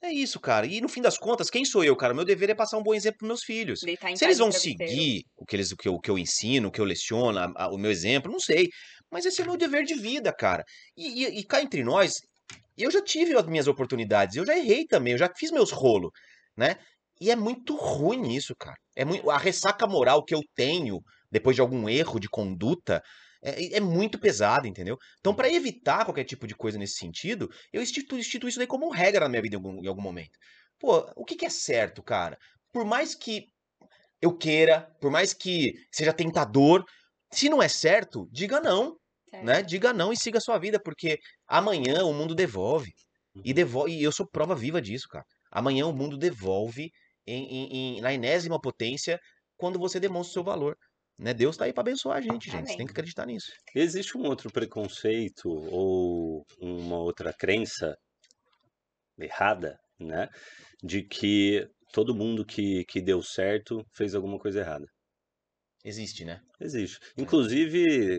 É isso, cara. E no fim das contas, quem sou eu, cara? Meu dever é passar um bom exemplo pros meus filhos. Se eles vão seguir o que, eles, o, que eu, o que eu ensino, o que eu leciono, a- a- o meu exemplo, não sei. Mas esse é o meu dever de vida, cara. E, e, e cá entre nós, eu já tive as minhas oportunidades, eu já errei também, eu já fiz meus rolos, né? E é muito ruim isso, cara. É muito, a ressaca moral que eu tenho depois de algum erro de conduta é, é muito pesada, entendeu? Então, para evitar qualquer tipo de coisa nesse sentido, eu instituo, instituo isso daí como regra na minha vida em algum, em algum momento. Pô, o que, que é certo, cara? Por mais que eu queira, por mais que seja tentador, se não é certo, diga não, Certo. né? Diga não e siga a sua vida, porque amanhã o mundo devolve. E devolve, e eu sou prova viva disso, cara. Amanhã o mundo devolve em, em- em- na enésima potência quando você demonstra o seu valor. Né? Deus tá aí pra abençoar a gente, gente. Você tem que acreditar nisso. Existe um outro preconceito ou uma outra crença errada, né? De que todo mundo que, que deu certo fez alguma coisa errada. Existe, né? Existe. Inclusive,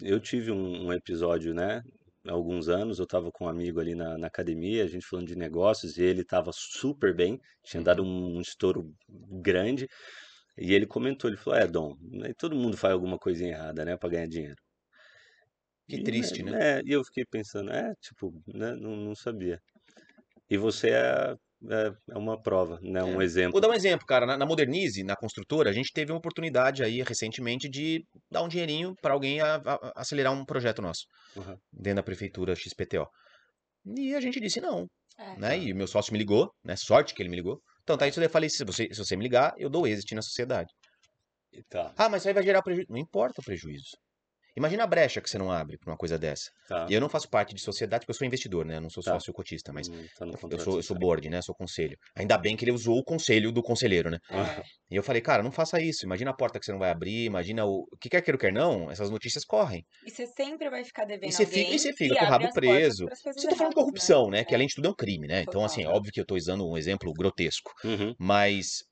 eu tive um, um episódio, né? Há alguns anos, eu estava com um amigo ali na, na academia, a gente falando de negócios, e ele estava super bem, tinha dado um, estouro grande, e ele comentou, ele falou, é, Dom, né, todo mundo faz alguma coisinha errada, né, para ganhar dinheiro. Que E, triste, né? É, e eu fiquei pensando, é, tipo, né, não, não sabia. E você é, é, é uma prova, né, um Vou exemplo. dar um exemplo, cara. Na, na Modernize, na construtora, a gente teve uma oportunidade aí recentemente de dar um dinheirinho para alguém a- a- a- acelerar um projeto nosso Uhum. dentro da prefeitura XPTO. E a gente disse não, É. né? E o meu sócio me ligou, né? Sorte que ele me ligou. Então tá isso daí eu falei, se você, se você me ligar, eu dou êxito na sociedade. Tá, Ah, mas isso aí vai gerar prejuízo. Não importa o prejuízo. Imagina a brecha que você não abre pra uma coisa dessa. tá. E eu não faço parte de sociedade porque eu sou investidor, né? Eu não sou Tá. sócio cotista, mas Hum, tá eu sou, eu sou board, né? Sou conselho. Ainda bem que ele usou o conselho do conselheiro, né? Ah, E eu falei, cara, não faça isso. Imagina a porta que você não vai abrir, imagina o. O que quer queira, quer não, essas notícias correm. E você sempre vai ficar devendo E você alguém fica, e você fica com o rabo preso. Você tá falando de erradas, corrupção, né? É. Que além de tudo é um crime, né? Então, assim, é óbvio que eu tô usando um exemplo grotesco. uhum. Mas.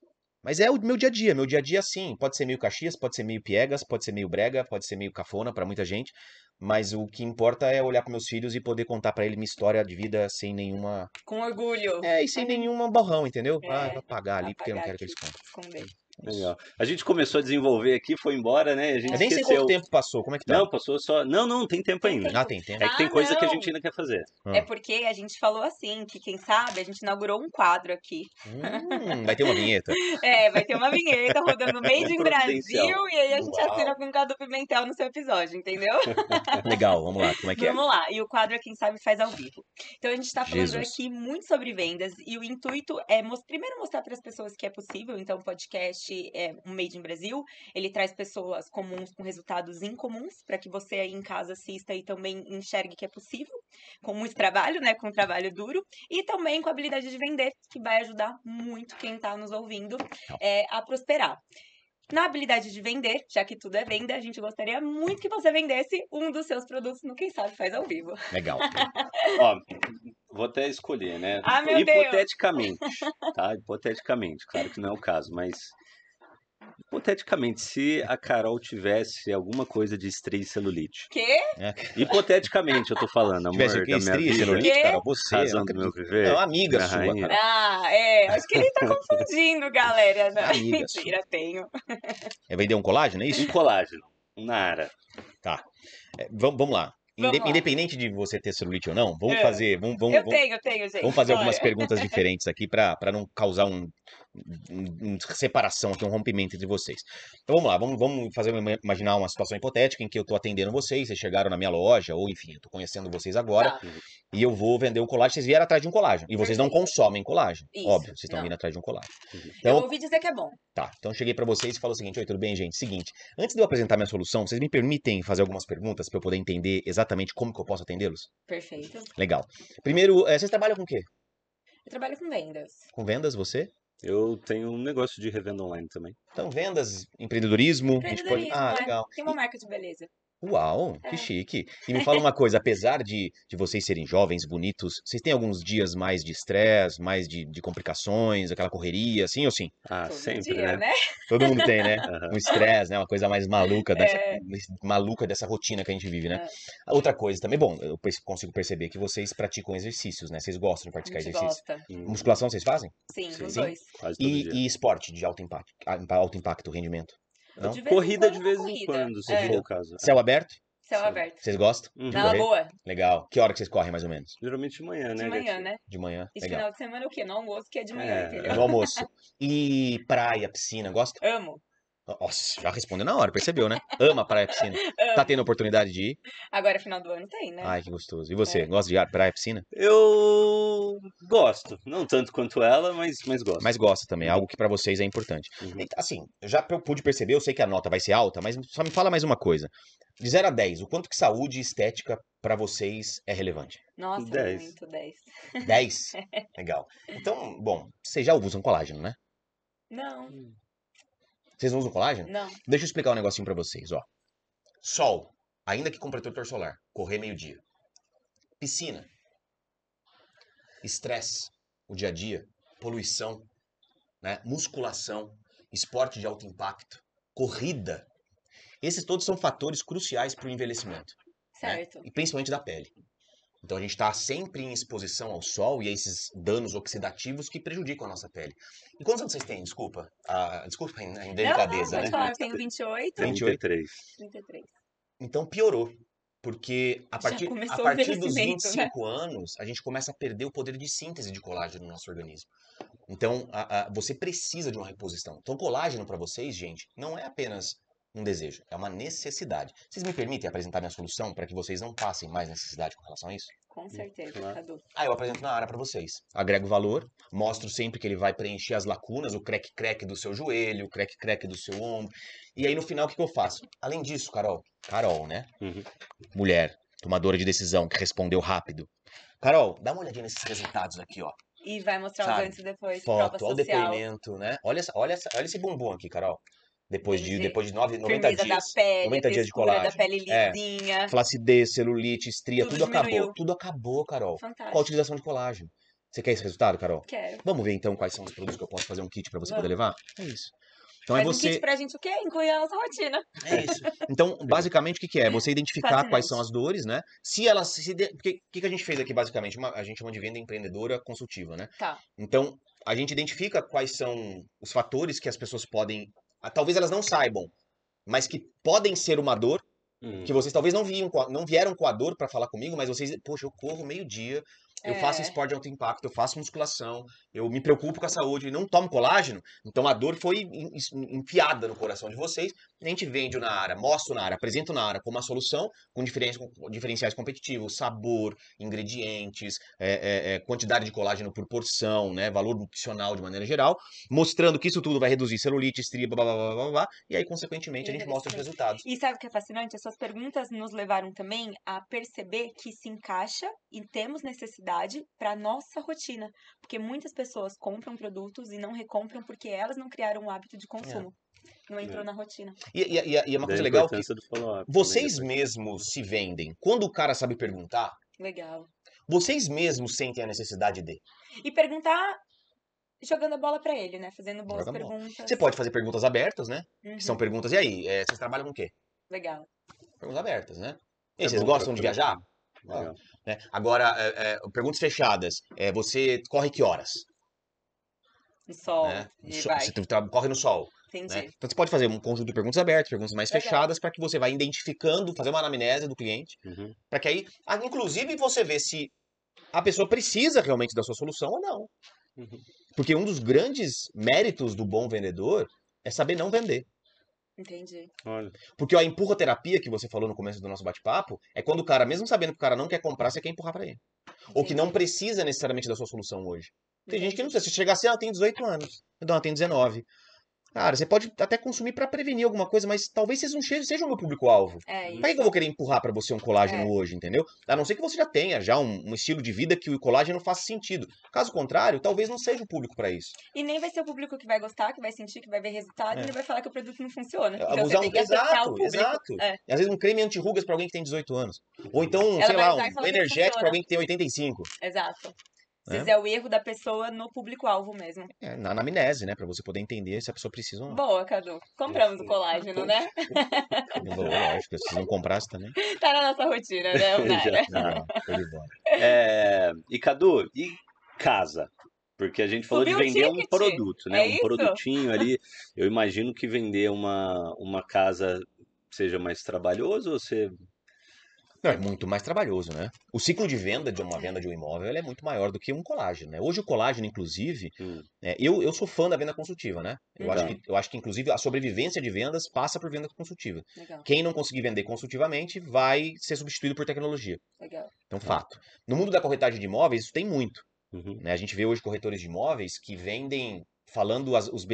Mas é o meu dia a dia. Meu dia a dia, sim. Pode ser meio Caxias, pode ser meio Piegas, pode ser meio Brega, pode ser meio cafona pra muita gente. Mas o que importa é olhar para meus filhos e poder contar pra eles minha história de vida sem nenhuma. Com orgulho. É, e sem nenhuma borrão, entendeu? Ah, É, vou apagar ali porque eu não apagar quero que eles contem. Esconder. Legal. A gente começou a desenvolver aqui, foi embora, né? A gente Eu nem sei esqueceu. quanto tempo passou. Como é que tá? Não, passou só. Não, não, tem tempo Tem ainda. tempo. Ah, tem tempo. É que tem Ah, coisa que a não. gente ainda quer fazer. Ah. É porque a gente falou assim, que quem sabe, a gente inaugurou um quadro aqui. Hum, vai ter uma vinheta. É, vai ter uma vinheta rodando Made in. Brasil e aí a gente Uau. assina com o Cadu Pimentel no seu episódio, entendeu? Legal, vamos lá. Como é que é? Vamos lá. E o quadro é Quem Sabe Faz ao Vivo. Então a gente tá falando Jesus. aqui muito sobre vendas e o intuito é mos- primeiro mostrar para as pessoas que é possível. Então o podcast é um Made in Brasil. Ele traz pessoas comuns com resultados incomuns para que você aí em casa assista e também enxergue que é possível, com muito trabalho, né? Com trabalho duro e também com a habilidade de vender, que vai ajudar muito quem tá nos ouvindo é, a prosperar. Na habilidade de vender, já que tudo é venda, a gente gostaria muito que você vendesse um dos seus produtos no Quem Sabe Faz ao Vivo. Legal. Ó, vou até escolher, né? Ah, meu Deus. Hipoteticamente, tá? Hipoteticamente, claro que não é o caso, mas hipoteticamente, se a Carol tivesse alguma coisa de estria e celulite, Quê? hipoteticamente eu tô falando, amor Tivesse o minha Estria, vida, celulite, Quê? cara? Você. razão do meu viver, Não, amiga minha sua, rainha. cara. Ah, é. Acho que ele tá confundindo, galera. Amiga mentira, tenho. É vender um colágeno, é isso? um colágeno, um nara. É, vamos, vamos lá. Vamos Inde- lá. Independente de você ter celulite ou não, vamos É. fazer. Vamos, vamos, Eu vamos- tenho, eu tenho, gente. vamos fazer algumas perguntas diferentes aqui para não causar um, um- um separação aqui, um rompimento entre vocês. Então vamos lá, vamos, vamos fazer imaginar uma situação hipotética em que eu estou atendendo vocês, vocês chegaram na minha loja, ou enfim, eu estou conhecendo vocês agora, Tá. e eu vou vender um colágeno, vocês vieram atrás de um colágeno. E vocês não consomem colágeno. Isso, Óbvio, vocês estão vindo atrás de um colágeno. Eu Então, ouvi dizer que é bom. Tá, então eu cheguei pra vocês e falei o seguinte: Oi, tudo bem, gente? Seguinte, antes de eu apresentar minha solução, vocês me permitem fazer algumas perguntas pra eu poder entender exatamente como que eu posso atendê-los? Perfeito. Legal. Primeiro, eh, vocês trabalham com o quê? Eu trabalho com vendas. Com vendas, você? Eu tenho um negócio de revenda online também. Então, vendas, empreendedorismo. a gente pode- Empreendedorismo, Ah, é. legal. Tem uma marca de beleza. Uau, É. que chique. E me fala uma coisa, apesar de, de vocês serem jovens, bonitos, vocês têm alguns dias mais de estresse, mais de, de complicações, aquela correria, sim ou sim? Ah, Todo sempre, dia, né? né? Todo mundo tem, né? Um estresse, né? Uma coisa mais maluca dessa, É. maluca dessa rotina que a gente vive, né? É. Outra coisa também, bom, eu consigo perceber que vocês praticam exercícios, né? Vocês gostam de praticar gente exercício. gosta. Hum, Musculação vocês fazem? Sim, Sim. os Sim. dois. Quase todo dia. E, e esporte de alto impacto, alto impacto, rendimento? Não? De vez em Corrida de vez em corrida. quando, se É. for o caso. Céu aberto? Céu Sim. aberto. Vocês gostam? Uhum. Na boa. Legal. Que hora que vocês correm, mais ou menos? Geralmente de manhã, né? De manhã, né? De manhã? E Legal. final de semana é o quê? No almoço, que é de manhã, É. entendeu? No almoço. E praia, piscina, gosta? Amo. Nossa, já respondeu na hora, percebeu, né? Ama praia, piscina. Tá tendo oportunidade de ir? Agora, final do ano tem, né? Ai, que gostoso. E você, É. gosta de ir à praia, piscina? Eu gosto. Não tanto quanto ela, mas, mas gosto. Mas gosta também, é algo que pra vocês é importante. Uhum. E, Assim, eu já pude perceber, eu sei que a nota vai ser alta, mas só me fala mais uma coisa. De 0 a 10, o quanto que saúde e estética pra vocês é relevante? Nossa, Dez. muito 10. 10? Legal. Então, bom, vocês já usam colágeno, né? Não, Vocês não usam colágeno? não. Deixa eu explicar um negocinho pra vocês, ó. Sol, ainda que com protetor solar, correr meio-dia. Piscina. Estresse, o dia a dia, poluição, né? musculação, esporte de alto impacto, corrida. Esses todos são fatores cruciais para o envelhecimento. né? Certo. E principalmente da pele. Então a gente está sempre em exposição ao sol e a esses danos oxidativos que prejudicam a nossa pele. E quantos anos vocês têm? Desculpa. Ah, desculpa a in- a Não, não, né? falar. Eu tenho 28, 28. 33. 33. Então piorou. Porque a partir, a partir dos envelhecimento, né? 25 anos, a gente começa a perder o poder de síntese de colágeno no nosso organismo. Então, a- a- você precisa de uma reposição. Então, colágeno para vocês, gente, não é apenas um desejo, é uma necessidade. Vocês me permitem apresentar minha solução para que vocês não passem mais necessidade com relação a isso? Com certeza, Claro. Cadu. Ah, eu apresento na área para vocês. Agrego valor, mostro sempre que ele vai preencher as lacunas, o crack-crack do seu joelho, o crack-crack do seu ombro. E aí, no final, o que, que eu faço? Além disso, Carol, Carol, né? Uhum. Mulher, tomadora de decisão, que respondeu rápido. Carol, dá uma olhadinha nesses resultados aqui, ó. E vai mostrar os antes e depois, prova Foto, olha o social. depoimento, né? Olha, essa, olha, essa, olha esse bumbum aqui, Carol. Depois de, depois de nove, 90 Firmeza da dias. pele, 90 dias de textura da colágeno. pele É. lisinha. Flacidez, celulite, estria, Tudo tudo, acabou. Tudo acabou, Carol. Com a Fantástico. utilização de colágeno. Você quer esse resultado, Carol? Quero. Vamos ver então quais são os produtos que eu posso fazer um kit para você Vamos. poder levar? É isso. Então Faz é um você. kit pra gente o quê? Incluir a nossa rotina. É isso. Então, basicamente, o que, que é? Você identificar quais são Fascinante. as dores, né? Se elas. Se de... Porque o que, que a gente fez aqui, basicamente? Uma- a gente chama de venda empreendedora consultiva, né? Tá. Então, a gente identifica quais são os fatores que as pessoas podem. Ah, Talvez elas não saibam, mas que podem ser uma dor, Uhum. que vocês talvez não, viam, não vieram com a dor para falar comigo, mas vocês, poxa, eu corro meio-dia, eu faço É. esporte de alto impacto, eu faço musculação, eu me preocupo com a saúde e não tomo colágeno, então a dor foi en- en- enfiada no coração de vocês. A gente vende na área, mostro na área, apresento na área como uma solução com diferen- com diferenciais competitivos, sabor, ingredientes, é, é, é, quantidade de colágeno por porção, né, valor nutricional de maneira geral, mostrando que isso tudo vai reduzir celulite, estria, blá, blá, blá, blá, blá, blá, e aí, consequentemente, a gente mostra os resultados. E sabe o que é fascinante? Essas perguntas nos levaram também a perceber que se encaixa e temos necessidade para nossa rotina. Porque muitas pessoas compram produtos e não recompram porque elas não criaram o hábito de consumo. Não entrou É. na rotina. E, e, e, e é uma coisa legal que vocês depois. mesmos se vendem. Quando o cara sabe perguntar, Legal. vocês mesmos sentem a necessidade de. E perguntar jogando a bola para ele, né? Fazendo boas Joga perguntas. Você pode fazer perguntas abertas, né? Uhum, Que são perguntas, e aí, é, vocês trabalham com o quê? Legal. Perguntas abertas, né? E É aí, vocês gostam de viajar? Conhecer. Legal. Né? Agora, é, é, perguntas fechadas. É, você corre que horas? No sol. né? E So- vai. Você corre no sol. Entendi. Né? Então você pode fazer um conjunto de perguntas abertas, perguntas mais Legal. fechadas, para que você vá identificando, fazer uma anamnese do cliente, Uhum. para que aí, ah, inclusive, você vê se a pessoa precisa realmente da sua solução ou não. Uhum. Porque um dos grandes méritos do bom vendedor é saber não vender. Entendi. Olha, Porque a empurroterapia que você falou no começo do nosso bate-papo é quando o cara, mesmo sabendo que o cara não quer comprar, você quer empurrar para ele. Ou que não entendi, precisa necessariamente da sua solução hoje. Tem gente que não entendi. precisa. Se chegar assim, ah, eu tenho 18 anos. Não, eu tenho 19. Cara, você pode até consumir pra prevenir alguma coisa, mas talvez vocês não sejam, meu público-alvo. É isso. Pra que que eu vou querer empurrar pra você um colágeno É. hoje, entendeu? A não ser que você já tenha já um, um estilo de vida que o colágeno faça sentido. Caso contrário, talvez não seja o público pra isso. E nem vai ser o público que vai gostar, que vai sentir, que vai ver resultado É. e ele vai falar que o produto não funciona. Então Abusar você tem um... que acertar o Exato, exato. É. Às vezes um creme anti-rugas pra alguém que tem 18 anos. Ou então, Ela sei lá, usar um energético pra alguém que tem 85. Exato. Às É. vezes é o erro da pessoa no público-alvo mesmo. É, na anamnese, né? Pra você poder entender se a pessoa precisa ou não. Boa, Cadu. Compramos o colágeno, né? Lógico, se não comprasse também. Tá na nossa rotina, né, Nara? Não, de bola. É, e Cadu, e casa? Porque a gente falou Subiu de vender um produto, né? É um isso? produtinho ali. Eu imagino que vender uma, uma casa seja mais trabalhoso ou você. Não, é muito mais trabalhoso, né? O ciclo de venda de uma venda de um imóvel é muito maior do que um colágeno, né? Hoje o colágeno, inclusive, Hum, é, eu, eu sou fã da venda consultiva, né? Eu, acho Tá. que, eu acho que, inclusive, a sobrevivência de vendas passa por venda consultiva. Legal, Quem não conseguir vender consultivamente vai ser substituído por tecnologia. legal. Então, fato. No mundo da corretagem de imóveis, isso tem muito. uhum. né? A gente vê hoje corretores de imóveis que vendem falando as, os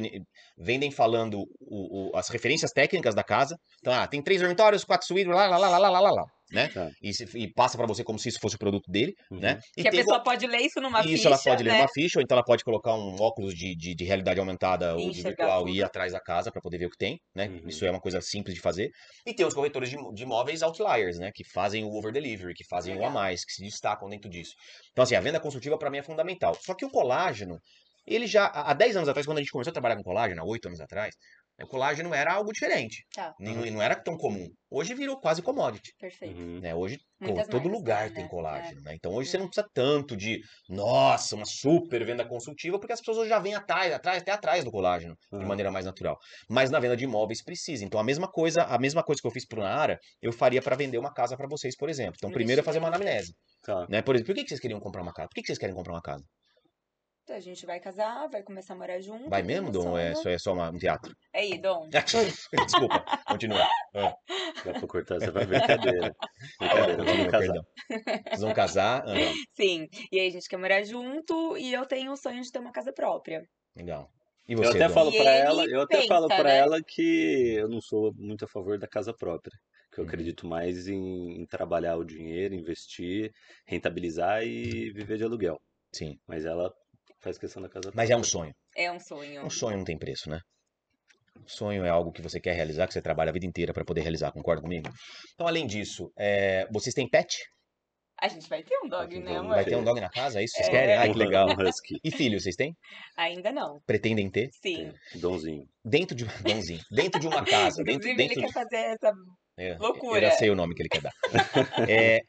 vendem falando o- o- as referências técnicas da casa. Então, ah, tem três dormitórios, quatro suítes, lá, lá, lá, lá, lá, lá, lá, né? Tá. E, se- e passa para você como se isso fosse o produto dele, Uhum. né? E que a pessoa pode ler isso numa isso ficha, ela pode ler né? uma ficha, ou então ela pode colocar um óculos de, de, de realidade aumentada ou de virtual e ir atrás da casa para poder ver o que tem, né? Uhum. Isso é uma coisa simples de fazer. E tem os corretores de, de imóveis outliers, né? Que fazem o over delivery, que fazem o a mais, que se destacam dentro disso. Então, assim, a venda consultiva para mim é fundamental. Só que o colágeno, ele já, há há 10 anos atrás, quando a gente começou a trabalhar com colágeno, há 8 anos atrás, O colágeno era algo diferente. Tá. Não, não era tão comum. Hoje virou quase commodity. Perfeito. Uhum. Né? Hoje, Muitas todo marcas lugar têm, tem né? colágeno, É. né? Então hoje você É. não precisa tanto de, nossa, uma super venda consultiva, porque as pessoas hoje já vêm atrás, atrás, até atrás do colágeno, de Uhum. maneira mais natural. Mas na venda de imóveis precisa. Então a mesma coisa, a mesma coisa que eu fiz pro Nara, eu faria para vender uma casa para vocês, por exemplo. Então primeiro é fazer uma anamnese, Tá. né? Por exemplo, por que vocês queriam comprar uma casa? Por que que vocês querem comprar uma casa? Então, a gente vai casar, vai começar a morar junto. Vai tem mesmo, Dom? É só, é só uma- um teatro? Aí, Dom. Desculpa, continua. Dá pra cortar, você vai ver. Brincadeira. Brincadeira, vamos casar. perdão. Vocês vão casar? Ah, Sim. E aí a gente quer morar junto e eu tenho o sonho de ter uma casa própria. legal. E Eu você, até Dom? falo pra ele ela, eu até pensa, falo para né? ela que eu não sou muito a favor da casa própria, que eu Uhum. acredito mais em, em trabalhar o dinheiro, investir, rentabilizar e viver de aluguel. Sim. Mas ela faz questão da casa Mas é um sonho. É um sonho. Um sonho não tem preço, né? Sonho é algo que você quer realizar, que você trabalha a vida inteira para poder realizar, concorda comigo? Então, além disso, é, vocês têm pet? A gente vai ter um dog, né, Vamos amor? Vai ter. um dog na casa? É isso vocês É. querem? Ai, que Um legal. Um husky, E filhos, vocês têm? Ainda não. Pretendem ter? Sim. donzinho. Dentro de dentro, dentro de uma casa, dentro, Inclusive, dentro ele quer fazer essa. É, Eu loucura. já sei o nome que ele quer dar. É,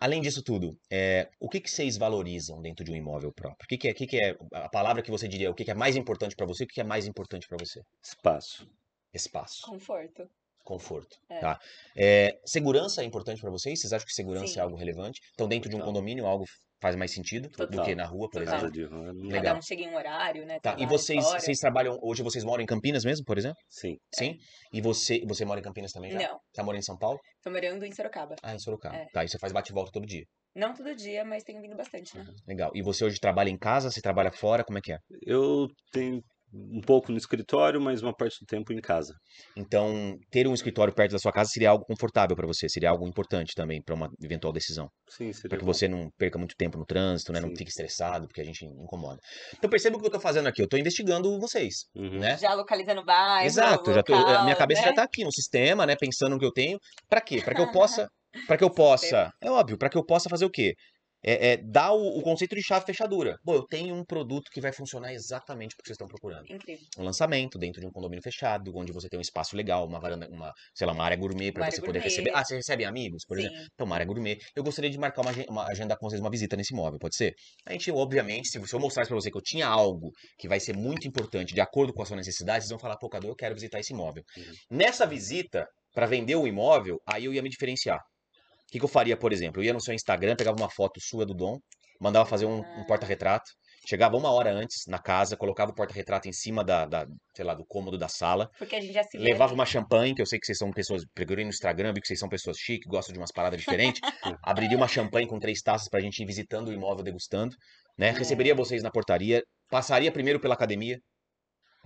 além disso tudo, é, o que, que vocês valorizam dentro de um imóvel próprio? O que, que é, que, que é a palavra que você diria? O que, que é mais importante para você? O que, que é mais importante para você? Espaço. Espaço, Conforto. conforto. É. Tá? É, segurança é importante para vocês? Vocês acham que segurança Sim. é algo relevante? Então, dentro de um condomínio, algo faz mais sentido do Total. que na rua, por Total. exemplo? Casa de rua. não- Legal. Cada um chega em um horário, né? Tá, e vocês, fora. vocês trabalham, hoje vocês moram em Campinas mesmo, por exemplo? Sim. Sim? E você, você mora em Campinas também já? Não, Tá morando em São Paulo? tô morando em Sorocaba. Ah, em Sorocaba. É. Tá, e você faz bate e volta todo dia. Não todo dia, mas tenho vindo bastante, né? Legal. E você hoje trabalha em casa? Você trabalha fora? Como é que é? Eu tenho um pouco no escritório, mas uma parte do tempo em casa. Então, ter um escritório perto da sua casa seria algo confortável para você, seria algo importante também para uma eventual decisão, Sim, seria para que bom. você não perca muito tempo no trânsito, né, não Sim. fique estressado, porque a gente incomoda. Então, perceba o que eu tô fazendo aqui, eu tô investigando vocês, Uhum. né? Já localizando o bairro. Exato, já tô, a minha cabeça né? já tá aqui no sistema, né, pensando no que eu tenho. Para quê? Para que eu possa, para que eu possa, é óbvio, para que eu possa fazer o quê? É, é dar o, o conceito de chave fechadura. Pô, eu tenho um produto que vai funcionar exatamente o que vocês estão procurando. Incrível. um lançamento dentro de um condomínio fechado, onde você tem um espaço legal, uma varanda, uma, sei lá, uma área gourmet para você área poder gourmet. receber. Ah, você recebe amigos, por exemplo? Sim. Então, uma área gourmet. Eu gostaria de marcar uma, uma agenda com vocês, uma visita nesse imóvel, pode ser? A gente, obviamente, se se eu mostrasse para você que eu tinha algo que vai ser muito importante, de acordo com a sua necessidade, vocês vão falar, pô, Cadu, eu quero visitar esse imóvel. Uhum. Nessa visita, para vender o imóvel, aí eu ia me diferenciar. O que, que eu faria, por exemplo? Eu ia no seu Instagram, pegava uma foto sua do Dom, mandava fazer um, um Ah. porta-retrato, chegava uma hora antes na casa, colocava o porta-retrato em cima da, da, sei lá, do cômodo da sala, Porque a gente já se levava ali. uma champanhe, que eu sei que vocês são pessoas, procurei no Instagram, vi que vocês são pessoas chiques, gostam de umas paradas diferentes, abriria uma champanhe com três taças pra gente ir visitando o imóvel, degustando, né? É. Receberia vocês na portaria, passaria primeiro pela academia,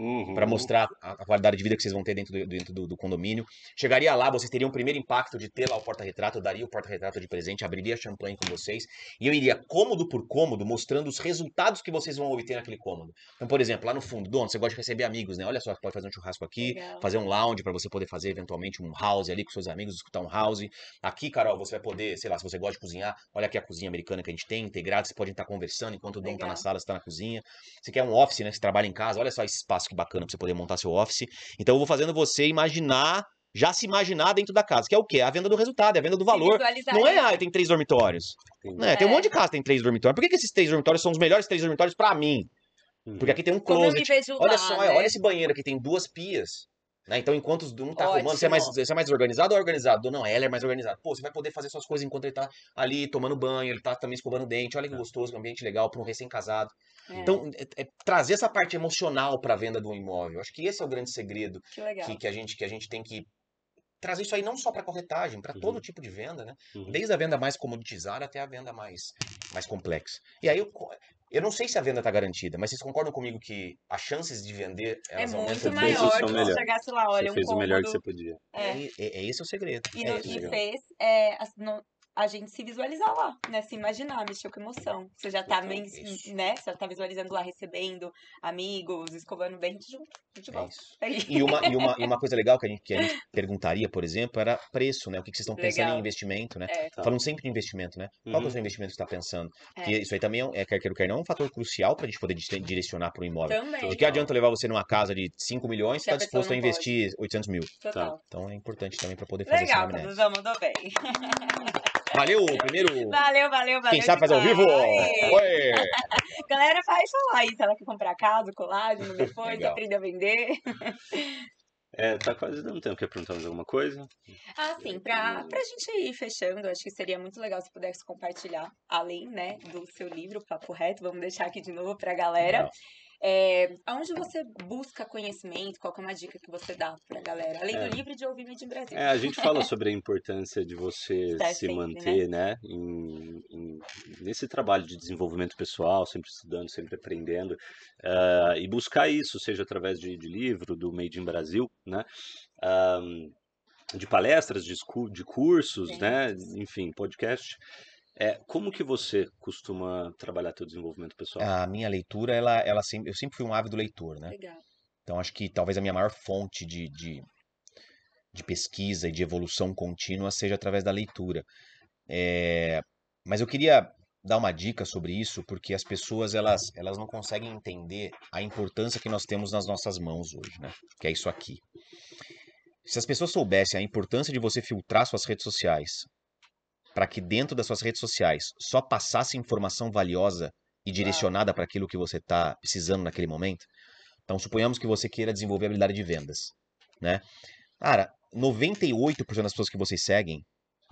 Uhum. para mostrar a, a qualidade de vida que vocês vão ter dentro, do, dentro do, do condomínio. Chegaria lá, vocês teriam o primeiro impacto de ter lá o porta-retrato, eu daria o porta-retrato de presente, abriria champanhe com vocês, e eu iria cômodo por cômodo, mostrando os resultados que vocês vão obter naquele cômodo. Então, por exemplo, lá no fundo, dono, você gosta de receber amigos, né? Olha só, você pode fazer um churrasco aqui, Legal. fazer um lounge para você poder fazer eventualmente um house ali com seus amigos, escutar um house. Aqui, Carol, você vai poder, sei lá, se você gosta de cozinhar, olha aqui a cozinha americana que a gente tem, integrada, vocês podem estar conversando enquanto o Dom tá na sala, você tá na cozinha. Você quer um office, né? Você trabalha em casa, olha só esse espaço que bacana pra você poder montar seu office. Então eu vou fazendo você imaginar, já se imaginar dentro da casa, que é o quê? A venda do resultado, é a venda do valor. Não é, ah, tem três dormitórios. Né? Tem um É. monte de casa que tem três dormitórios. Por que, que esses três dormitórios são os melhores três dormitórios pra mim? Uhum. Porque aqui tem um Como eu me closet. Olha só, né? olha esse banheiro aqui, tem duas pias. Né? Então, enquanto um tá arrumando, você é, mais, Ótimo. você é mais desorganizado ou organizado? Não, ela é mais organizada. Pô, você vai poder fazer suas coisas enquanto ele tá ali tomando banho, ele tá também escovando o dente. Olha que gostoso, um ambiente legal para um recém-casado. É, Então, é- é trazer essa parte emocional para a venda do imóvel. Acho que esse é o grande segredo que que, que, a, gente, que a gente tem que trazer isso aí não só para corretagem, para todo Uhum. tipo de venda, né? Uhum. Desde a venda mais comoditizada até a venda mais, mais complexa. E aí, eu, não sei se a venda está garantida, mas vocês concordam comigo que as chances de vender É elas muito aumentam vezes maior são que se melhor. chegasse lá, olha, Você um fez o melhor que cômodo- você podia. É. É, é- é esse o segredo. E, É no- esse o e segredo. fez, é, as- no- a gente se visualizar lá, né? Se imaginar, mexer com emoção. Você já tá, men- Isso. né? Você já tá visualizando lá, recebendo amigos, escovando bem, a gente junto, gente É isso. Aí. E uma, e, uma, e uma coisa legal que a, gente, que a gente perguntaria, por exemplo, era preço, né? O que, que vocês estão pensando Legal. em investimento, né? É. Tá. Falando sempre de investimento, né? Qual que é Uhum. o seu investimento que você está pensando? É. Porque isso aí também é, um- é, quer queira ou quer não, é um fator crucial para a gente poder di- direcionar para o imóvel. Também. De que adianta levar você numa casa de 5 milhões se está disposto a investir 800 mil? Total. Então é importante também para poder fazer Legal, essa anamnese. mandou bem. Valeu, primeiro. Valeu, valeu, valeu. Quem sabe faz ao vivo? Oi! Galera, faz falar aí se ela quer comprar casa, colágeno, depois, aprender a vender. É, tá quase dando tempo. Quer perguntar mais alguma coisa? Ah, sim, pra, pra gente ir fechando, acho que seria muito legal se pudesse compartilhar, além, né, do seu livro, Papo Reto, vamos deixar aqui de novo pra galera. Legal. É, aonde você busca conhecimento? Qual é uma dica que você dá pra galera? Além É. do livro e de ouvir Made in Brasil. É, a gente fala sobre a importância de você Estar se sempre, manter, né, em- em- nesse trabalho de desenvolvimento pessoal, sempre estudando, sempre aprendendo, ah, e buscar isso, seja através de, de livro, do Made in Brasil, né, ahm, de palestras, de, de cursos, Sim. né, enfim, podcast. É, como que você costuma trabalhar teu desenvolvimento pessoal? A minha leitura, ela, ela sempre, eu sempre fui um ávido leitor, né? Legal. Então acho que talvez a minha maior fonte de, de, de pesquisa e de evolução contínua seja através da leitura. É, mas eu queria dar uma dica sobre isso, porque as pessoas elas, elas não conseguem entender a importância que nós temos nas nossas mãos hoje, né? Que é isso aqui. Se as pessoas soubessem a importância de você filtrar suas redes sociais, para que dentro das suas redes sociais só passasse informação valiosa e direcionada para aquilo que você está precisando naquele momento, então, suponhamos que você queira desenvolver a habilidade de vendas, né? Cara, 98% das pessoas que vocês seguem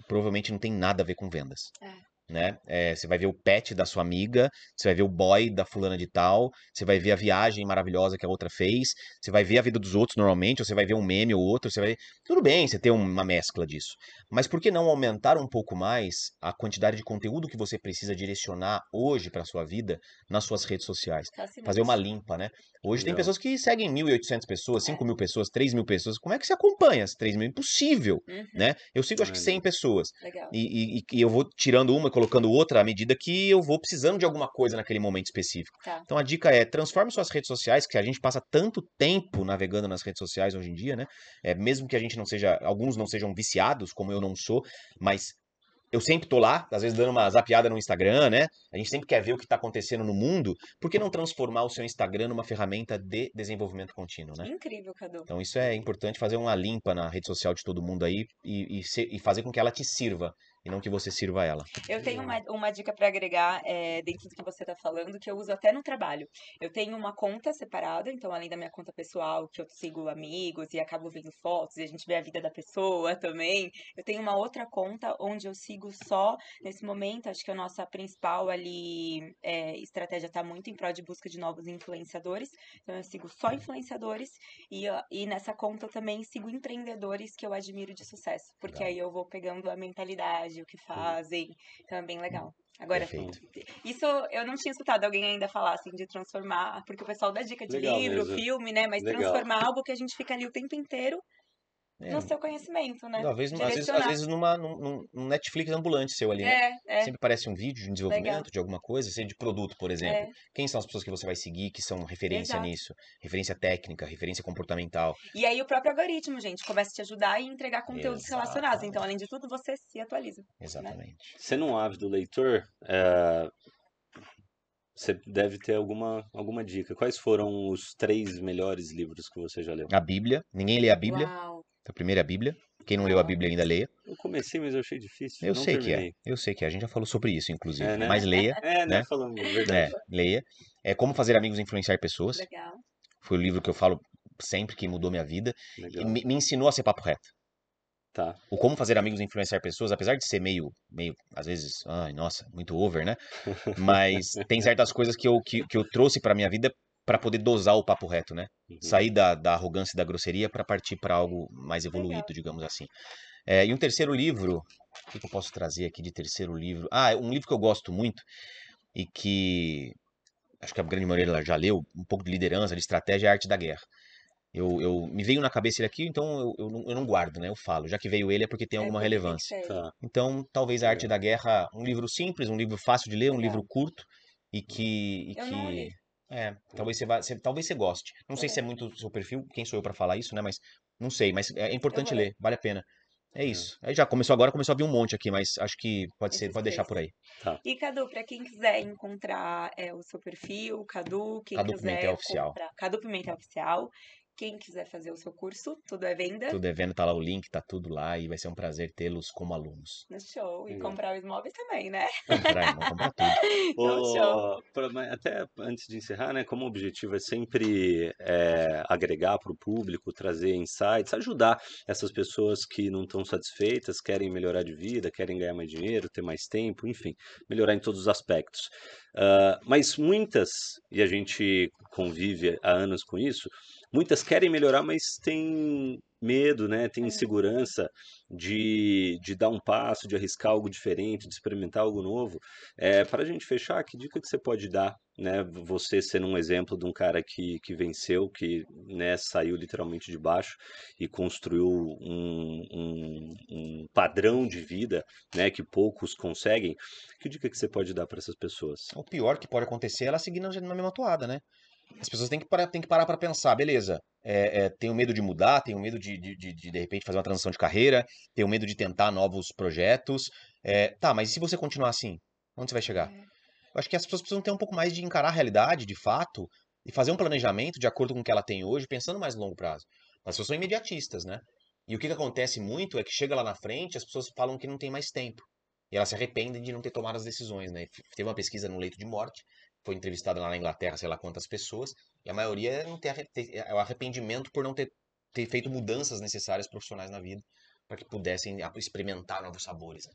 provavelmente não tem nada a ver com vendas. É. Né? É, você vai ver o pet da sua amiga, você vai ver o boy da fulana de tal, você vai ver a viagem maravilhosa que a outra fez, você vai ver a vida dos outros normalmente, ou você vai ver um meme ou outro, você vai. Tudo bem você ter uma mescla disso. Mas por que não aumentar um pouco mais a quantidade de conteúdo que você precisa direcionar hoje para sua vida nas suas redes sociais? Fascinante. fazer uma limpa, né? Hoje tem Legal. pessoas que seguem 1.800 pessoas, 5 mil pessoas, 3 mil pessoas. Como é que você acompanha as 3 mil? Impossível, Uhum, né? Eu sigo acho que É. 100 pessoas. Legal. E, e- e eu vou tirando uma e colocando outra à medida que eu vou precisando de alguma coisa naquele momento específico. Tá. Então a dica é, transforme suas redes sociais, que a gente passa tanto tempo navegando nas redes sociais hoje em dia, né? É, mesmo que a gente não seja, alguns não sejam viciados, como eu não sou, mas eu sempre tô lá, às vezes dando uma zapiada no Instagram, né? A gente sempre quer ver o que tá acontecendo no mundo. Por que não transformar o seu Instagram numa ferramenta de desenvolvimento contínuo, né? Incrível, Cadu. Então isso é importante fazer uma limpa na rede social de todo mundo aí e, e, e fazer com que ela te sirva e não que você sirva ela. Eu tenho uma, uma dica para agregar é, dentro do que você está falando, que eu uso até no trabalho. Eu tenho uma conta separada, então além da minha conta pessoal, que eu sigo amigos e acabo vendo fotos e a gente vê a vida da pessoa também, eu tenho uma outra conta onde eu sigo só, nesse momento, acho que a nossa principal ali é, estratégia está muito em prol de busca de novos influenciadores. Então eu sigo só influenciadores e, e nessa conta eu também sigo empreendedores que eu admiro de sucesso, porque Legal. aí eu vou pegando a mentalidade, o que fazem, então é bem legal. Agora, Perfeito. isso eu não tinha escutado alguém ainda falar assim de transformar, porque o pessoal dá dica de Legal livro, mesmo. filme, né? Mas Legal. transformar algo que a gente fica ali o tempo inteiro É, no seu conhecimento, né? talvez, às vezes, às Direcionar. vezes numa, num, num- Netflix ambulante seu ali, né? É, é. Sempre parece um vídeo de um desenvolvimento de alguma coisa, seja de produto, por exemplo. É. Quem são as pessoas que você vai seguir que são referência Exato. nisso? Referência técnica, referência comportamental. E aí o próprio algoritmo, gente, começa a te ajudar e entregar conteúdos relacionados. Exatamente. Então, além de tudo, você se atualiza. Exatamente. Sendo um ávido leitor, é, você deve ter alguma, alguma dica. Quais foram os três melhores livros que você já leu? A Bíblia. Ninguém lê a Bíblia. Uau. A primeira é a Bíblia. Quem não leu a Bíblia ainda leia. Eu comecei, mas eu achei difícil. Eu não sei que é. terminei. Eu sei que é. A gente já falou sobre isso, inclusive. É, né? Mas leia. É, né? né? Falando É, verdade. leia. É Como Fazer Amigos e Influenciar Pessoas. Legal. Foi o livro que eu falo sempre que mudou minha vida. E Legal. me, me ensinou a ser papo reto. Tá. O Como Fazer Amigos e Influenciar Pessoas, apesar de ser meio, meio às vezes, ai, nossa, muito over, né? Mas tem certas coisas que eu, que, que eu trouxe pra minha vida pra poder dosar o papo reto, né? Uhum. Sair da, da arrogância e da grosseria pra partir pra algo mais evoluído, digamos assim. É, e um terceiro livro, o que, que eu posso trazer aqui de terceiro livro? Ah, um livro que eu gosto muito e que acho que a grande maioria já leu, um pouco de liderança, de estratégia e arte da guerra. Eu, eu me veio na cabeça ele aqui, então eu, eu, não, eu não guardo, né? Eu falo. Já que veio ele é porque tem É alguma que relevância. Tá. Então, talvez a Arte da Guerra, um livro simples, um livro fácil de ler, um Legal. livro curto e que, e Eu não que li. É, talvez você vá, você- talvez você goste. Não sei se é muito o seu perfil, quem sou eu pra falar isso, né? Mas não sei, mas é importante vou ler. vale a pena. É isso. Aí já começou agora, começou a vir um monte aqui, mas acho que pode ser, Esses pode deixar três. por aí. E Cadu, pra quem quiser encontrar é, o seu perfil, Cadu, quem Cadu quiser Pimentel Oficial. comprar- Cadu Pimentel Oficial. Quem quiser fazer o seu curso, tudo é venda. Tô devendo, tá lá o link, tá tudo lá e vai ser um prazer tê-los como alunos. No show. E Legal. comprar os móveis também, né? Comprar, irmão, comprar tudo. Então, show. Ô, pra- mas até antes de encerrar, né, como o objetivo é sempre é, agregar para o público, trazer insights, ajudar essas pessoas que não estão satisfeitas, querem melhorar de vida, querem ganhar mais dinheiro, ter mais tempo, enfim, melhorar em todos os aspectos. Ah, mas muitas, e a gente convive há anos com isso, muitas querem melhorar, mas têm medo, né, têm É. insegurança de, de dar um passo, de arriscar algo diferente, de experimentar algo novo. É, para a gente fechar, que dica que você pode dar, né? Você sendo um exemplo de um cara que, que venceu, que né, saiu literalmente de baixo e construiu um, um, um padrão de vida, né? Que poucos conseguem. Que dica que você pode dar para essas pessoas? O pior que pode acontecer é ela seguir na, na mesma toada, né? As pessoas têm que parar, têm que parar para pensar, beleza, é, é, tenho medo de mudar, tenho medo de, de, de, de, de repente, fazer uma transição de carreira, tenho medo de tentar novos projetos. É, tá, mas e se você continuar assim? Onde você vai chegar? É. Eu acho que as pessoas precisam ter um pouco mais de encarar a realidade, de fato, e fazer um planejamento de acordo com o que ela tem hoje, pensando mais no longo prazo. As pessoas são imediatistas, né? E o que, que acontece muito é que chega lá na frente, as pessoas falam que não tem mais tempo. E elas se arrependem de não ter tomado as decisões, né? Teve uma pesquisa no leito de morte, foi entrevistada lá na Inglaterra, sei lá quantas pessoas, e a maioria não tem tem- é o arrependimento por não ter, ter feito mudanças necessárias profissionais na vida para que pudessem experimentar novos sabores. né?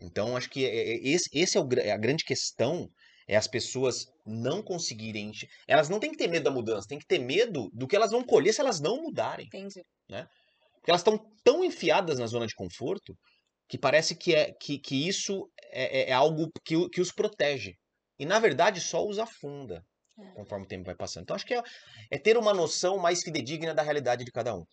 Então, acho que é- é- esse, esse é, o é a grande questão, é as pessoas não conseguirem... Elas não têm que ter medo da mudança, têm que ter medo do que elas vão colher se elas não mudarem. Entendi. Porque elas estão tão enfiadas na zona de conforto que parece que, é, que, que isso é, é- é algo que, que os protege. E, na verdade, só os afunda É. conforme o tempo vai passando. Então, acho que é, é ter uma noção mais fidedigna da realidade de cada um.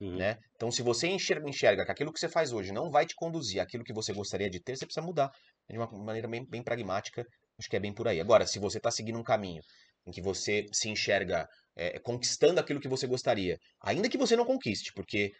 Uhum. Né? Então, se você enxerga, enxerga que aquilo que você faz hoje não vai te conduzir àquilo que você gostaria de ter, você precisa mudar. De uma maneira bem, bem pragmática, acho que é bem por aí. Agora, se você está seguindo um caminho em que você se enxerga é, conquistando aquilo que você gostaria, ainda que você não conquiste, porque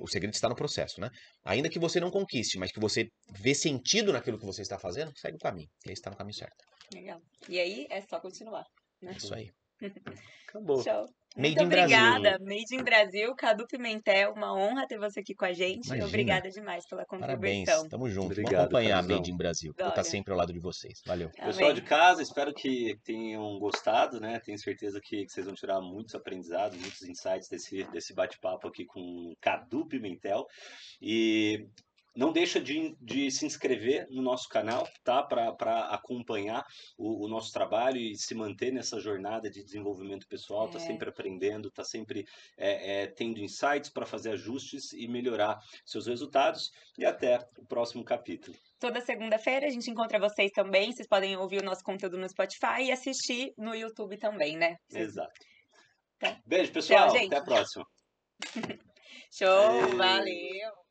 o, segredo está no processo, né? Ainda que você não conquiste, mas que você vê sentido naquilo que você está fazendo, segue o caminho. E aí está no caminho certo. Legal. E aí é só continuar. É isso aí. Acabou. Show. Made Muito in Brasil. obrigada, Made in Brasil, Cadu Pimentel, uma honra ter você aqui com a gente. Imagina. Obrigada demais pela Parabéns. contribuição. Tamo junto. Obrigado, Vamos acompanhar a. Made in Brasil. Vou estar Glória. sempre ao lado de vocês. Valeu. Pessoal Amém. de casa, espero que tenham gostado, né? Tenho certeza que, que vocês vão tirar muitos aprendizados, muitos insights desse, desse bate-papo aqui com Cadu Pimentel. E não deixa de, de se inscrever no nosso canal, tá? Para acompanhar o, o nosso trabalho e se manter nessa jornada de desenvolvimento pessoal, tá É. sempre aprendendo, tá sempre é, é, tendo insights para fazer ajustes e melhorar seus resultados. E até o próximo capítulo. Toda segunda-feira a gente encontra vocês também. Vocês podem ouvir o nosso conteúdo no Spotify e assistir no YouTube também, né? Vocês- Exato. Tá. Beijo, pessoal. gente. Até a próxima. Show, Aê. valeu!